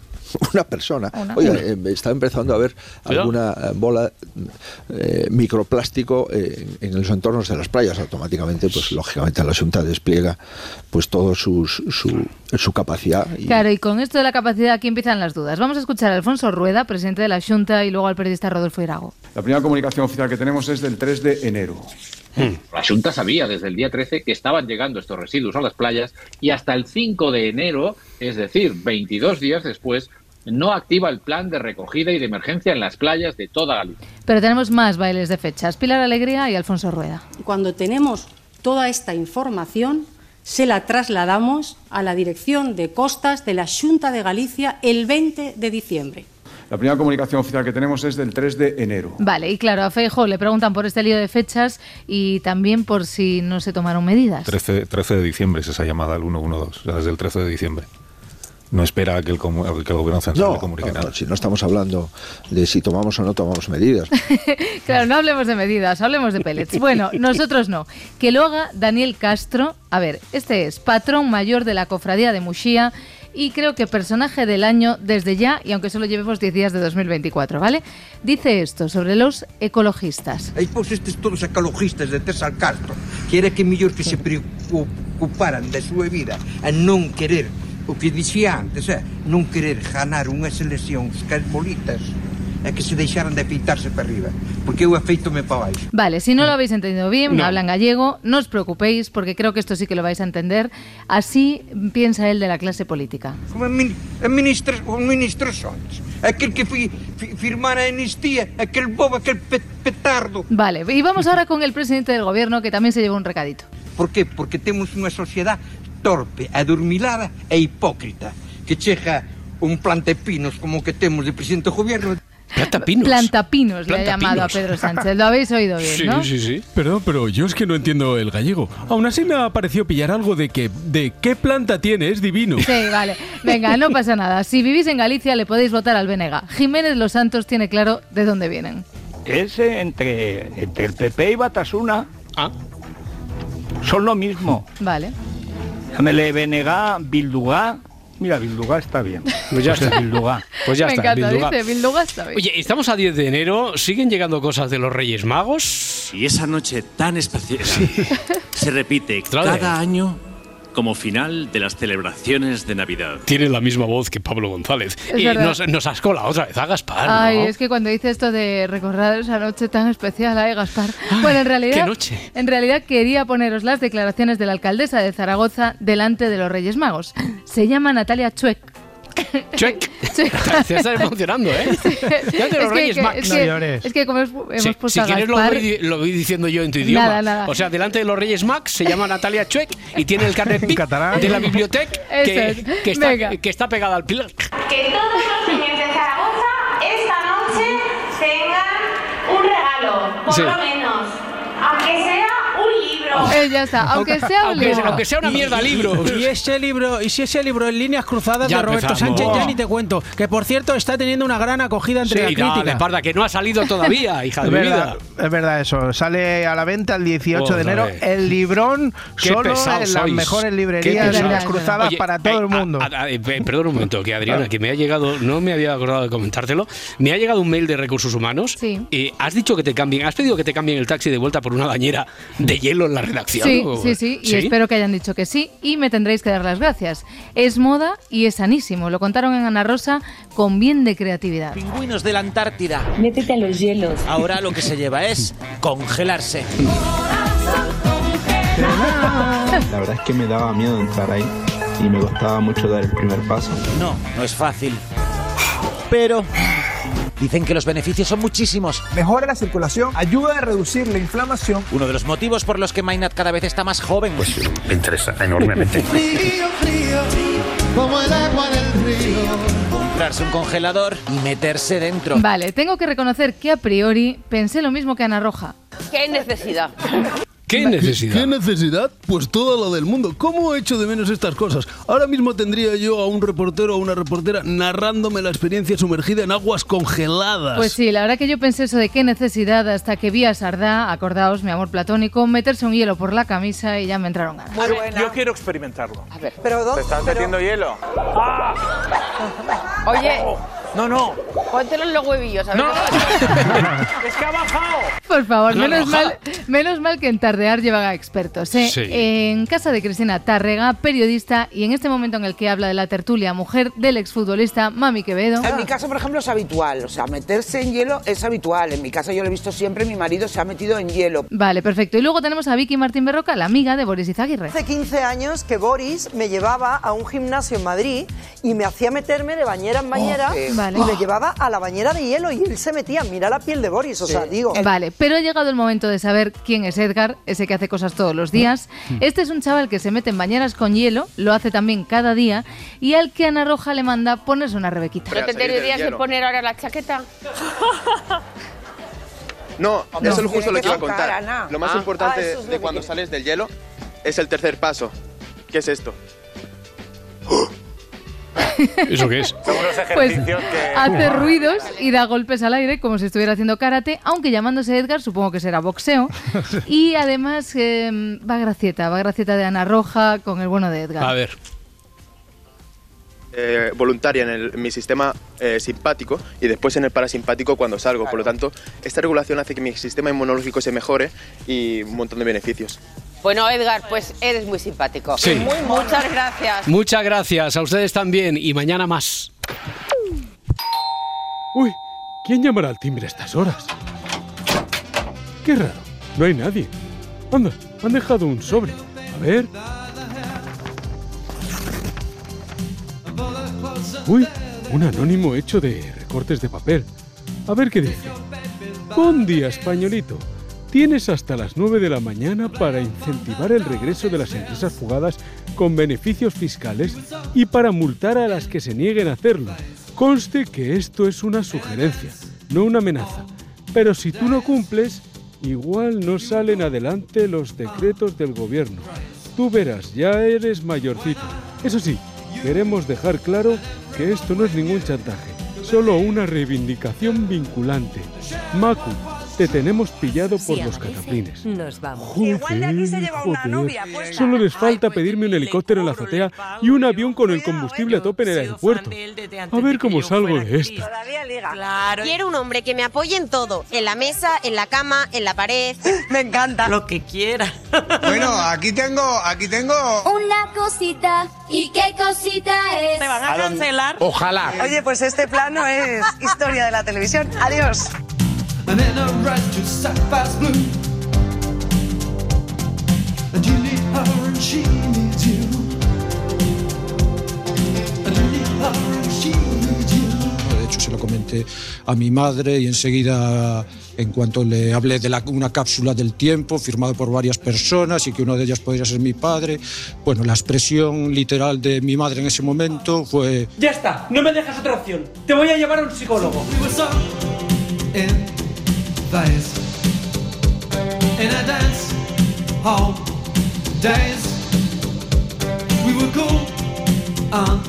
Speaker 40: (laughs) una persona,
Speaker 33: Una.
Speaker 40: oiga, eh, está empezando a ver
Speaker 33: Cuidado.
Speaker 40: alguna eh, bola eh, microplástico eh, en los entornos de las playas. Automáticamente, pues lógicamente la Junta despliega pues todo sus, su, su capacidad. Y,
Speaker 33: Claro, y con esto de la capacidad aquí empiezan las dudas. Vamos a escuchar a Alfonso Rueda, presidente de la Junta, y luego al periodista Rodolfo Irago.
Speaker 46: La primera comunicación oficial que tenemos es del 3 de enero.
Speaker 47: La Junta sabía desde el día 13 que estaban llegando estos residuos a las playas y hasta el 5 de enero, es decir, 22 días después, no activa el plan de recogida y de emergencia en las playas de toda Galicia.
Speaker 33: Pero tenemos más bailes de fechas. Pilar Alegría y Alfonso Rueda.
Speaker 31: Cuando tenemos toda esta información, se la trasladamos a la Dirección de Costas de la Junta de Galicia el 20 de diciembre.
Speaker 46: La primera comunicación oficial que tenemos es del 3 de enero.
Speaker 33: Vale, y claro, a Feijo le preguntan por este lío de fechas y también por si no se tomaron medidas.
Speaker 45: 13, 13 de diciembre es esa llamada al 112, o sea, desde el 13 de diciembre. No espera que el, que el gobierno central
Speaker 40: no,
Speaker 45: le comunique
Speaker 40: no,
Speaker 45: nada.
Speaker 40: no, si no estamos hablando de si tomamos o no tomamos medidas. (laughs)
Speaker 33: Claro, no hablemos de medidas, hablemos de pellets. Bueno, (laughs) nosotros no. Que lo haga Daniel Castro. A ver, este es patrón mayor de la cofradía de Muxía y creo que personaje del año desde ya y aunque solo llevemos 10 días de 2024, ¿vale? Dice esto sobre los ecologistas.
Speaker 42: Aí pois estes todos ecologistas de Tesal Castro que era que mellor que se preocuparan da súa vida a non querer o que dixía antes, eh, non querer ganar unhas eleccións cas bolitas e que se deixaran de afeitarse para arriba porque eu afeito-me para baixo
Speaker 33: Vale, si no lo habéis entendido bien,
Speaker 42: No.
Speaker 33: hablan gallego, no os preocupéis porque creo que esto sí que lo vais a entender. Así piensa él de la clase política.
Speaker 42: como a, min, a ministra, o ministro Sons aquel que fi, fi, firmara a amnistía aquel bobo, aquel pe, petardo
Speaker 33: Vale, y vamos ahora con el presidente del gobierno que también se lleva un recadito.
Speaker 42: Por qué? Porque temos unha sociedade torpe, adormilada e hipócrita que chega un plantepinos como que temos de presidente do goberno
Speaker 1: Plantapinos.
Speaker 33: Plantapinos le ha llamado a Pedro Sánchez. Lo habéis oído bien, ¿no?
Speaker 38: Perdón, pero yo es que no entiendo el gallego. Aún así me ha parecido pillar algo de que de qué planta tiene, es divino.
Speaker 33: Sí, vale. Venga, no pasa nada. Si vivís en Galicia le podéis votar al Venega. Jiménez Los Santos tiene claro de dónde vienen.
Speaker 48: Ese entre, entre el PP y Batasuna
Speaker 1: Ah.
Speaker 48: son lo mismo.
Speaker 33: Vale.
Speaker 48: Llámele Benega, Bilduga. Mira, Bilduga está bien.
Speaker 1: Pues ya está.
Speaker 48: Bilduga.
Speaker 1: Pues ya
Speaker 33: Me
Speaker 1: está,
Speaker 33: encanta,
Speaker 1: Bilduga.
Speaker 33: dice, Bilduga está bien.
Speaker 1: Oye, estamos a 10 de enero, ¿siguen llegando cosas de los Reyes Magos?
Speaker 49: Y esa noche tan especial se repite
Speaker 1: Otra vez.
Speaker 49: cada año como final de las celebraciones de Navidad.
Speaker 1: Tiene la misma voz que Pablo González.
Speaker 33: Es
Speaker 1: y
Speaker 33: verdad.
Speaker 1: nos, nos has colado otra vez a Gaspar,
Speaker 33: Ay,
Speaker 1: ¿no?
Speaker 33: es que cuando dice esto de recordar esa noche tan especial, ay, Gaspar. Bueno, en realidad,
Speaker 1: qué noche.
Speaker 33: en realidad quería poneros las declaraciones de la alcaldesa de Zaragoza delante de los Reyes Magos. Se llama Natalia Chuec.
Speaker 1: Chuec. Te (laughs) estás emocionando, ¿eh? Ya te los
Speaker 33: Es que-
Speaker 1: Reyes
Speaker 33: que-
Speaker 1: Magos.
Speaker 33: es que- es que como hemos hemos
Speaker 1: Sí,
Speaker 33: puesto
Speaker 1: si
Speaker 33: a
Speaker 1: quieres lo voy, di- lo voy diciendo yo en tu idioma.
Speaker 33: Nada, nada.
Speaker 1: O sea, delante de los Reyes Max se llama Natalia Chuec y tiene el carnet (laughs) PIC de la biblioteca que,
Speaker 33: es.
Speaker 1: que está, que está pegada al pilar.
Speaker 50: Que todos los niños de Zaragoza esta noche tengan un regalo, por
Speaker 1: Sí.
Speaker 50: lo menos. Aunque sea
Speaker 33: Eh, ya está, (laughs) aunque sea un
Speaker 1: Aunque-
Speaker 33: libro.
Speaker 1: aunque sea una mierda libro.
Speaker 51: Y ese libro, y si ese libro en líneas cruzadas
Speaker 1: Ya
Speaker 51: de Roberto
Speaker 1: empezamos.
Speaker 51: Sánchez, ya ni te cuento. Que por cierto está teniendo una gran acogida entre
Speaker 1: Sí,
Speaker 51: la
Speaker 1: dale,
Speaker 51: crítica.
Speaker 1: parda, que no ha salido todavía, (laughs) hija de
Speaker 2: Es
Speaker 1: mi
Speaker 2: verdad,
Speaker 1: vida.
Speaker 2: es verdad eso. Sale a la venta el 18 de enero el librón
Speaker 1: Qué
Speaker 2: solo en las
Speaker 1: sois.
Speaker 2: mejores
Speaker 1: Qué
Speaker 2: librerías
Speaker 1: pesados.
Speaker 2: cruzadas
Speaker 1: Oye,
Speaker 2: para todo
Speaker 1: eh,
Speaker 2: el mundo.
Speaker 1: a- a- eh, perdón un momento, que Adriana, que me ha llegado, no me había acordado de comentártelo, me ha llegado un mail de recursos humanos.
Speaker 33: Sí.
Speaker 1: Eh, has dicho que te cambien, has pedido que te cambien el taxi de vuelta por una bañera de hielo en la redacción.
Speaker 33: Sí,
Speaker 1: ¿o?
Speaker 33: sí, sí, y espero que hayan dicho que sí y me tendréis que dar las gracias. Es moda y es sanísimo, lo contaron en Ana Rosa con bien de creatividad.
Speaker 52: Pingüinos de la Antártida.
Speaker 53: Métete a los hielos.
Speaker 52: Ahora lo que se lleva es congelarse.
Speaker 54: La verdad es que me daba miedo entrar ahí y me costaba mucho dar el primer paso.
Speaker 52: No, no es fácil. Pero dicen que los beneficios son muchísimos.
Speaker 55: Mejora la circulación, ayuda a reducir la inflamación.
Speaker 52: Uno de los motivos por los que Maynard cada vez está más joven.
Speaker 45: Pues me interesa enormemente. (laughs)
Speaker 53: Frío, frío, como el agua del río.
Speaker 52: comprarse un congelador y meterse dentro.
Speaker 33: Vale, tengo que reconocer que a priori pensé lo mismo que Ana Roja.
Speaker 56: ¿Qué necesidad?
Speaker 1: ¿Qué necesidad?
Speaker 57: ¿Qué necesidad? Pues toda la del mundo. ¿Cómo he hecho de menos estas cosas? Ahora mismo tendría yo a un reportero o una reportera narrándome la experiencia sumergida en aguas congeladas.
Speaker 33: Pues sí, la verdad que yo pensé eso de qué necesidad hasta que vi a Sardá, acordaos, mi amor platónico, meterse un hielo por la camisa y ya me entraron ganas.
Speaker 58: Muy buena. Yo quiero experimentarlo. A ver.
Speaker 56: Pero
Speaker 58: ¿Te estás metiendo hielo?
Speaker 56: Oye,
Speaker 58: No, no.
Speaker 56: póntelo en los huevillos, a ver. (laughs)
Speaker 58: es que ha bajado.
Speaker 33: Por favor,
Speaker 56: No,
Speaker 33: menos,
Speaker 56: no,
Speaker 33: mal, menos mal que en Tardear llevan a expertos. ¿eh?
Speaker 56: Sí.
Speaker 33: En casa de Cristina Tárrega, periodista, y en este momento en el que habla de la tertulia, mujer del exfutbolista Mami Quevedo.
Speaker 59: En mi casa, por ejemplo, es habitual. O sea, meterse en hielo es habitual. En mi casa yo lo he visto siempre, mi marido se ha metido en hielo.
Speaker 33: Vale, perfecto. Y luego tenemos a Vicky Martín Berroca, la amiga de Boris Izaguirre.
Speaker 60: Hace 15 años que Boris me llevaba a un gimnasio en Madrid y me hacía meterme de bañera en bañera
Speaker 33: qué- Vale.
Speaker 60: y me llevaba a la bañera de hielo y él se metía. Mira la piel de Boris, o sea, digo.
Speaker 33: Vale, pero ha llegado el momento de saber quién es Edgar, ese que hace cosas todos los días. Este es un chaval que se mete en bañeras con hielo, lo hace también cada día, y al que Ana Roja le manda ponerse una rebequita.
Speaker 56: ¿No te tendrías que poner ahora la chaqueta?
Speaker 61: No,
Speaker 56: No,
Speaker 61: eso es justo lo que iba a
Speaker 56: que
Speaker 61: contar.
Speaker 56: Ana.
Speaker 61: Lo más
Speaker 56: Ah.
Speaker 61: importante
Speaker 56: Ah, es lo
Speaker 61: de
Speaker 56: que
Speaker 61: cuando sales del hielo es el tercer paso. ¿Qué es esto? (laughs)
Speaker 1: ¿Eso qué es?
Speaker 58: Son unos
Speaker 33: Pues hace ruidos y da golpes al aire como si estuviera haciendo karate, aunque llamándose Edgar supongo que será boxeo. (laughs) Y además eh, va Gracieta, va Gracieta de Ana Roja con el bueno de Edgar.
Speaker 1: A ver.
Speaker 61: Eh, voluntaria en, el- en mi sistema eh, simpático y después en el parasimpático cuando salgo. Por lo tanto, esta regulación hace que mi sistema inmunológico se mejore y un montón de beneficios.
Speaker 56: Bueno, Edgar, pues eres muy simpático.
Speaker 1: Sí.
Speaker 56: Muy, muchas gracias.
Speaker 1: Muchas gracias, a ustedes también, y mañana más.
Speaker 62: Uy, ¿quién llamará al timbre a estas horas? Qué raro, no hay nadie. Anda, han dejado un sobre. A ver. Uy, un anónimo hecho de recortes de papel. A ver qué dice. Buen día, españolito. Tienes hasta las 9 de la mañana para incentivar el regreso de las empresas fugadas con beneficios fiscales y para multar a las que se nieguen a hacerlo. Conste que esto es una sugerencia, no una amenaza. Pero si tú no cumples, igual no salen adelante los decretos del gobierno. Tú verás, ya eres mayorcito. Eso sí, queremos dejar claro que esto no es ningún chantaje, solo una reivindicación vinculante. Macu, te tenemos pillado por
Speaker 63: Si
Speaker 62: los cataplines.
Speaker 63: Nos vamos.
Speaker 62: Joder, joder. Solo les falta pedirme un helicóptero en la azotea y un avión con el combustible a tope en el aeropuerto. A ver cómo salgo de esto.
Speaker 8: Quiero un hombre que me apoye en todo. En la mesa, en la cama, en la pared. (laughs) Me encanta. Lo que quiera. (laughs)
Speaker 64: Bueno, aquí tengo, aquí tengo.
Speaker 65: Una cosita. ¿Y qué cosita es?
Speaker 8: ¿Me van a cancelar?
Speaker 64: Ojalá.
Speaker 8: Oye, pues este plano es historia de la televisión. Adiós.
Speaker 66: And then I ride to Sapphire's blue. And you need her and she needs you. And you need her and she needs you.
Speaker 17: De hecho, se lo comenté a mi madre y enseguida, en cuanto le hablé de la- una cápsula del tiempo firmada por varias personas y que una de ellas podría ser mi padre, bueno, la expresión literal de mi madre en ese momento fue...
Speaker 7: Ya está, no me dejas otra opción. Te voy a llevar a un psicólogo.
Speaker 66: We were so in phase. In a dance hall days. We were cool and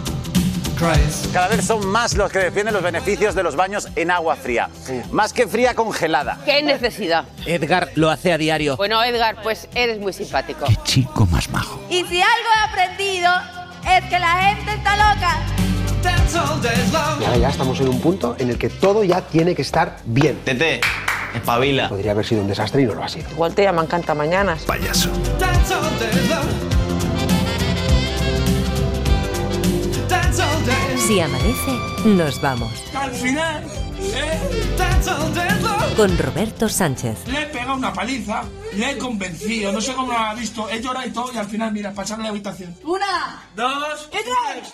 Speaker 66: crazy.
Speaker 52: Cada vez son más los que defienden los beneficios de los baños en agua fría. Más que fría congelada.
Speaker 25: ¿Qué necesidad?
Speaker 52: Edgar lo hace a diario.
Speaker 25: Bueno, Edgar, pues eres muy simpático.
Speaker 52: Chico más majo.
Speaker 65: Y si algo he aprendido es que la gente está loca.
Speaker 42: Y ahora ya estamos en un punto en el que todo ya tiene que estar bien.
Speaker 67: Tete, espabila.
Speaker 42: Podría haber sido un desastre y no lo ha sido.
Speaker 8: Igual te llaman.
Speaker 67: Payaso.
Speaker 66: Dance all days.
Speaker 63: Si amanece, nos vamos.
Speaker 7: Al final, ¿eh?
Speaker 63: Con Roberto Sánchez.
Speaker 7: Le he pegado una paliza, le he convencido, no sé cómo lo ha visto, he llorado y todo, y al final, mira, para echarle la habitación.
Speaker 65: Una.
Speaker 7: Dos.
Speaker 65: ¿Qué traes?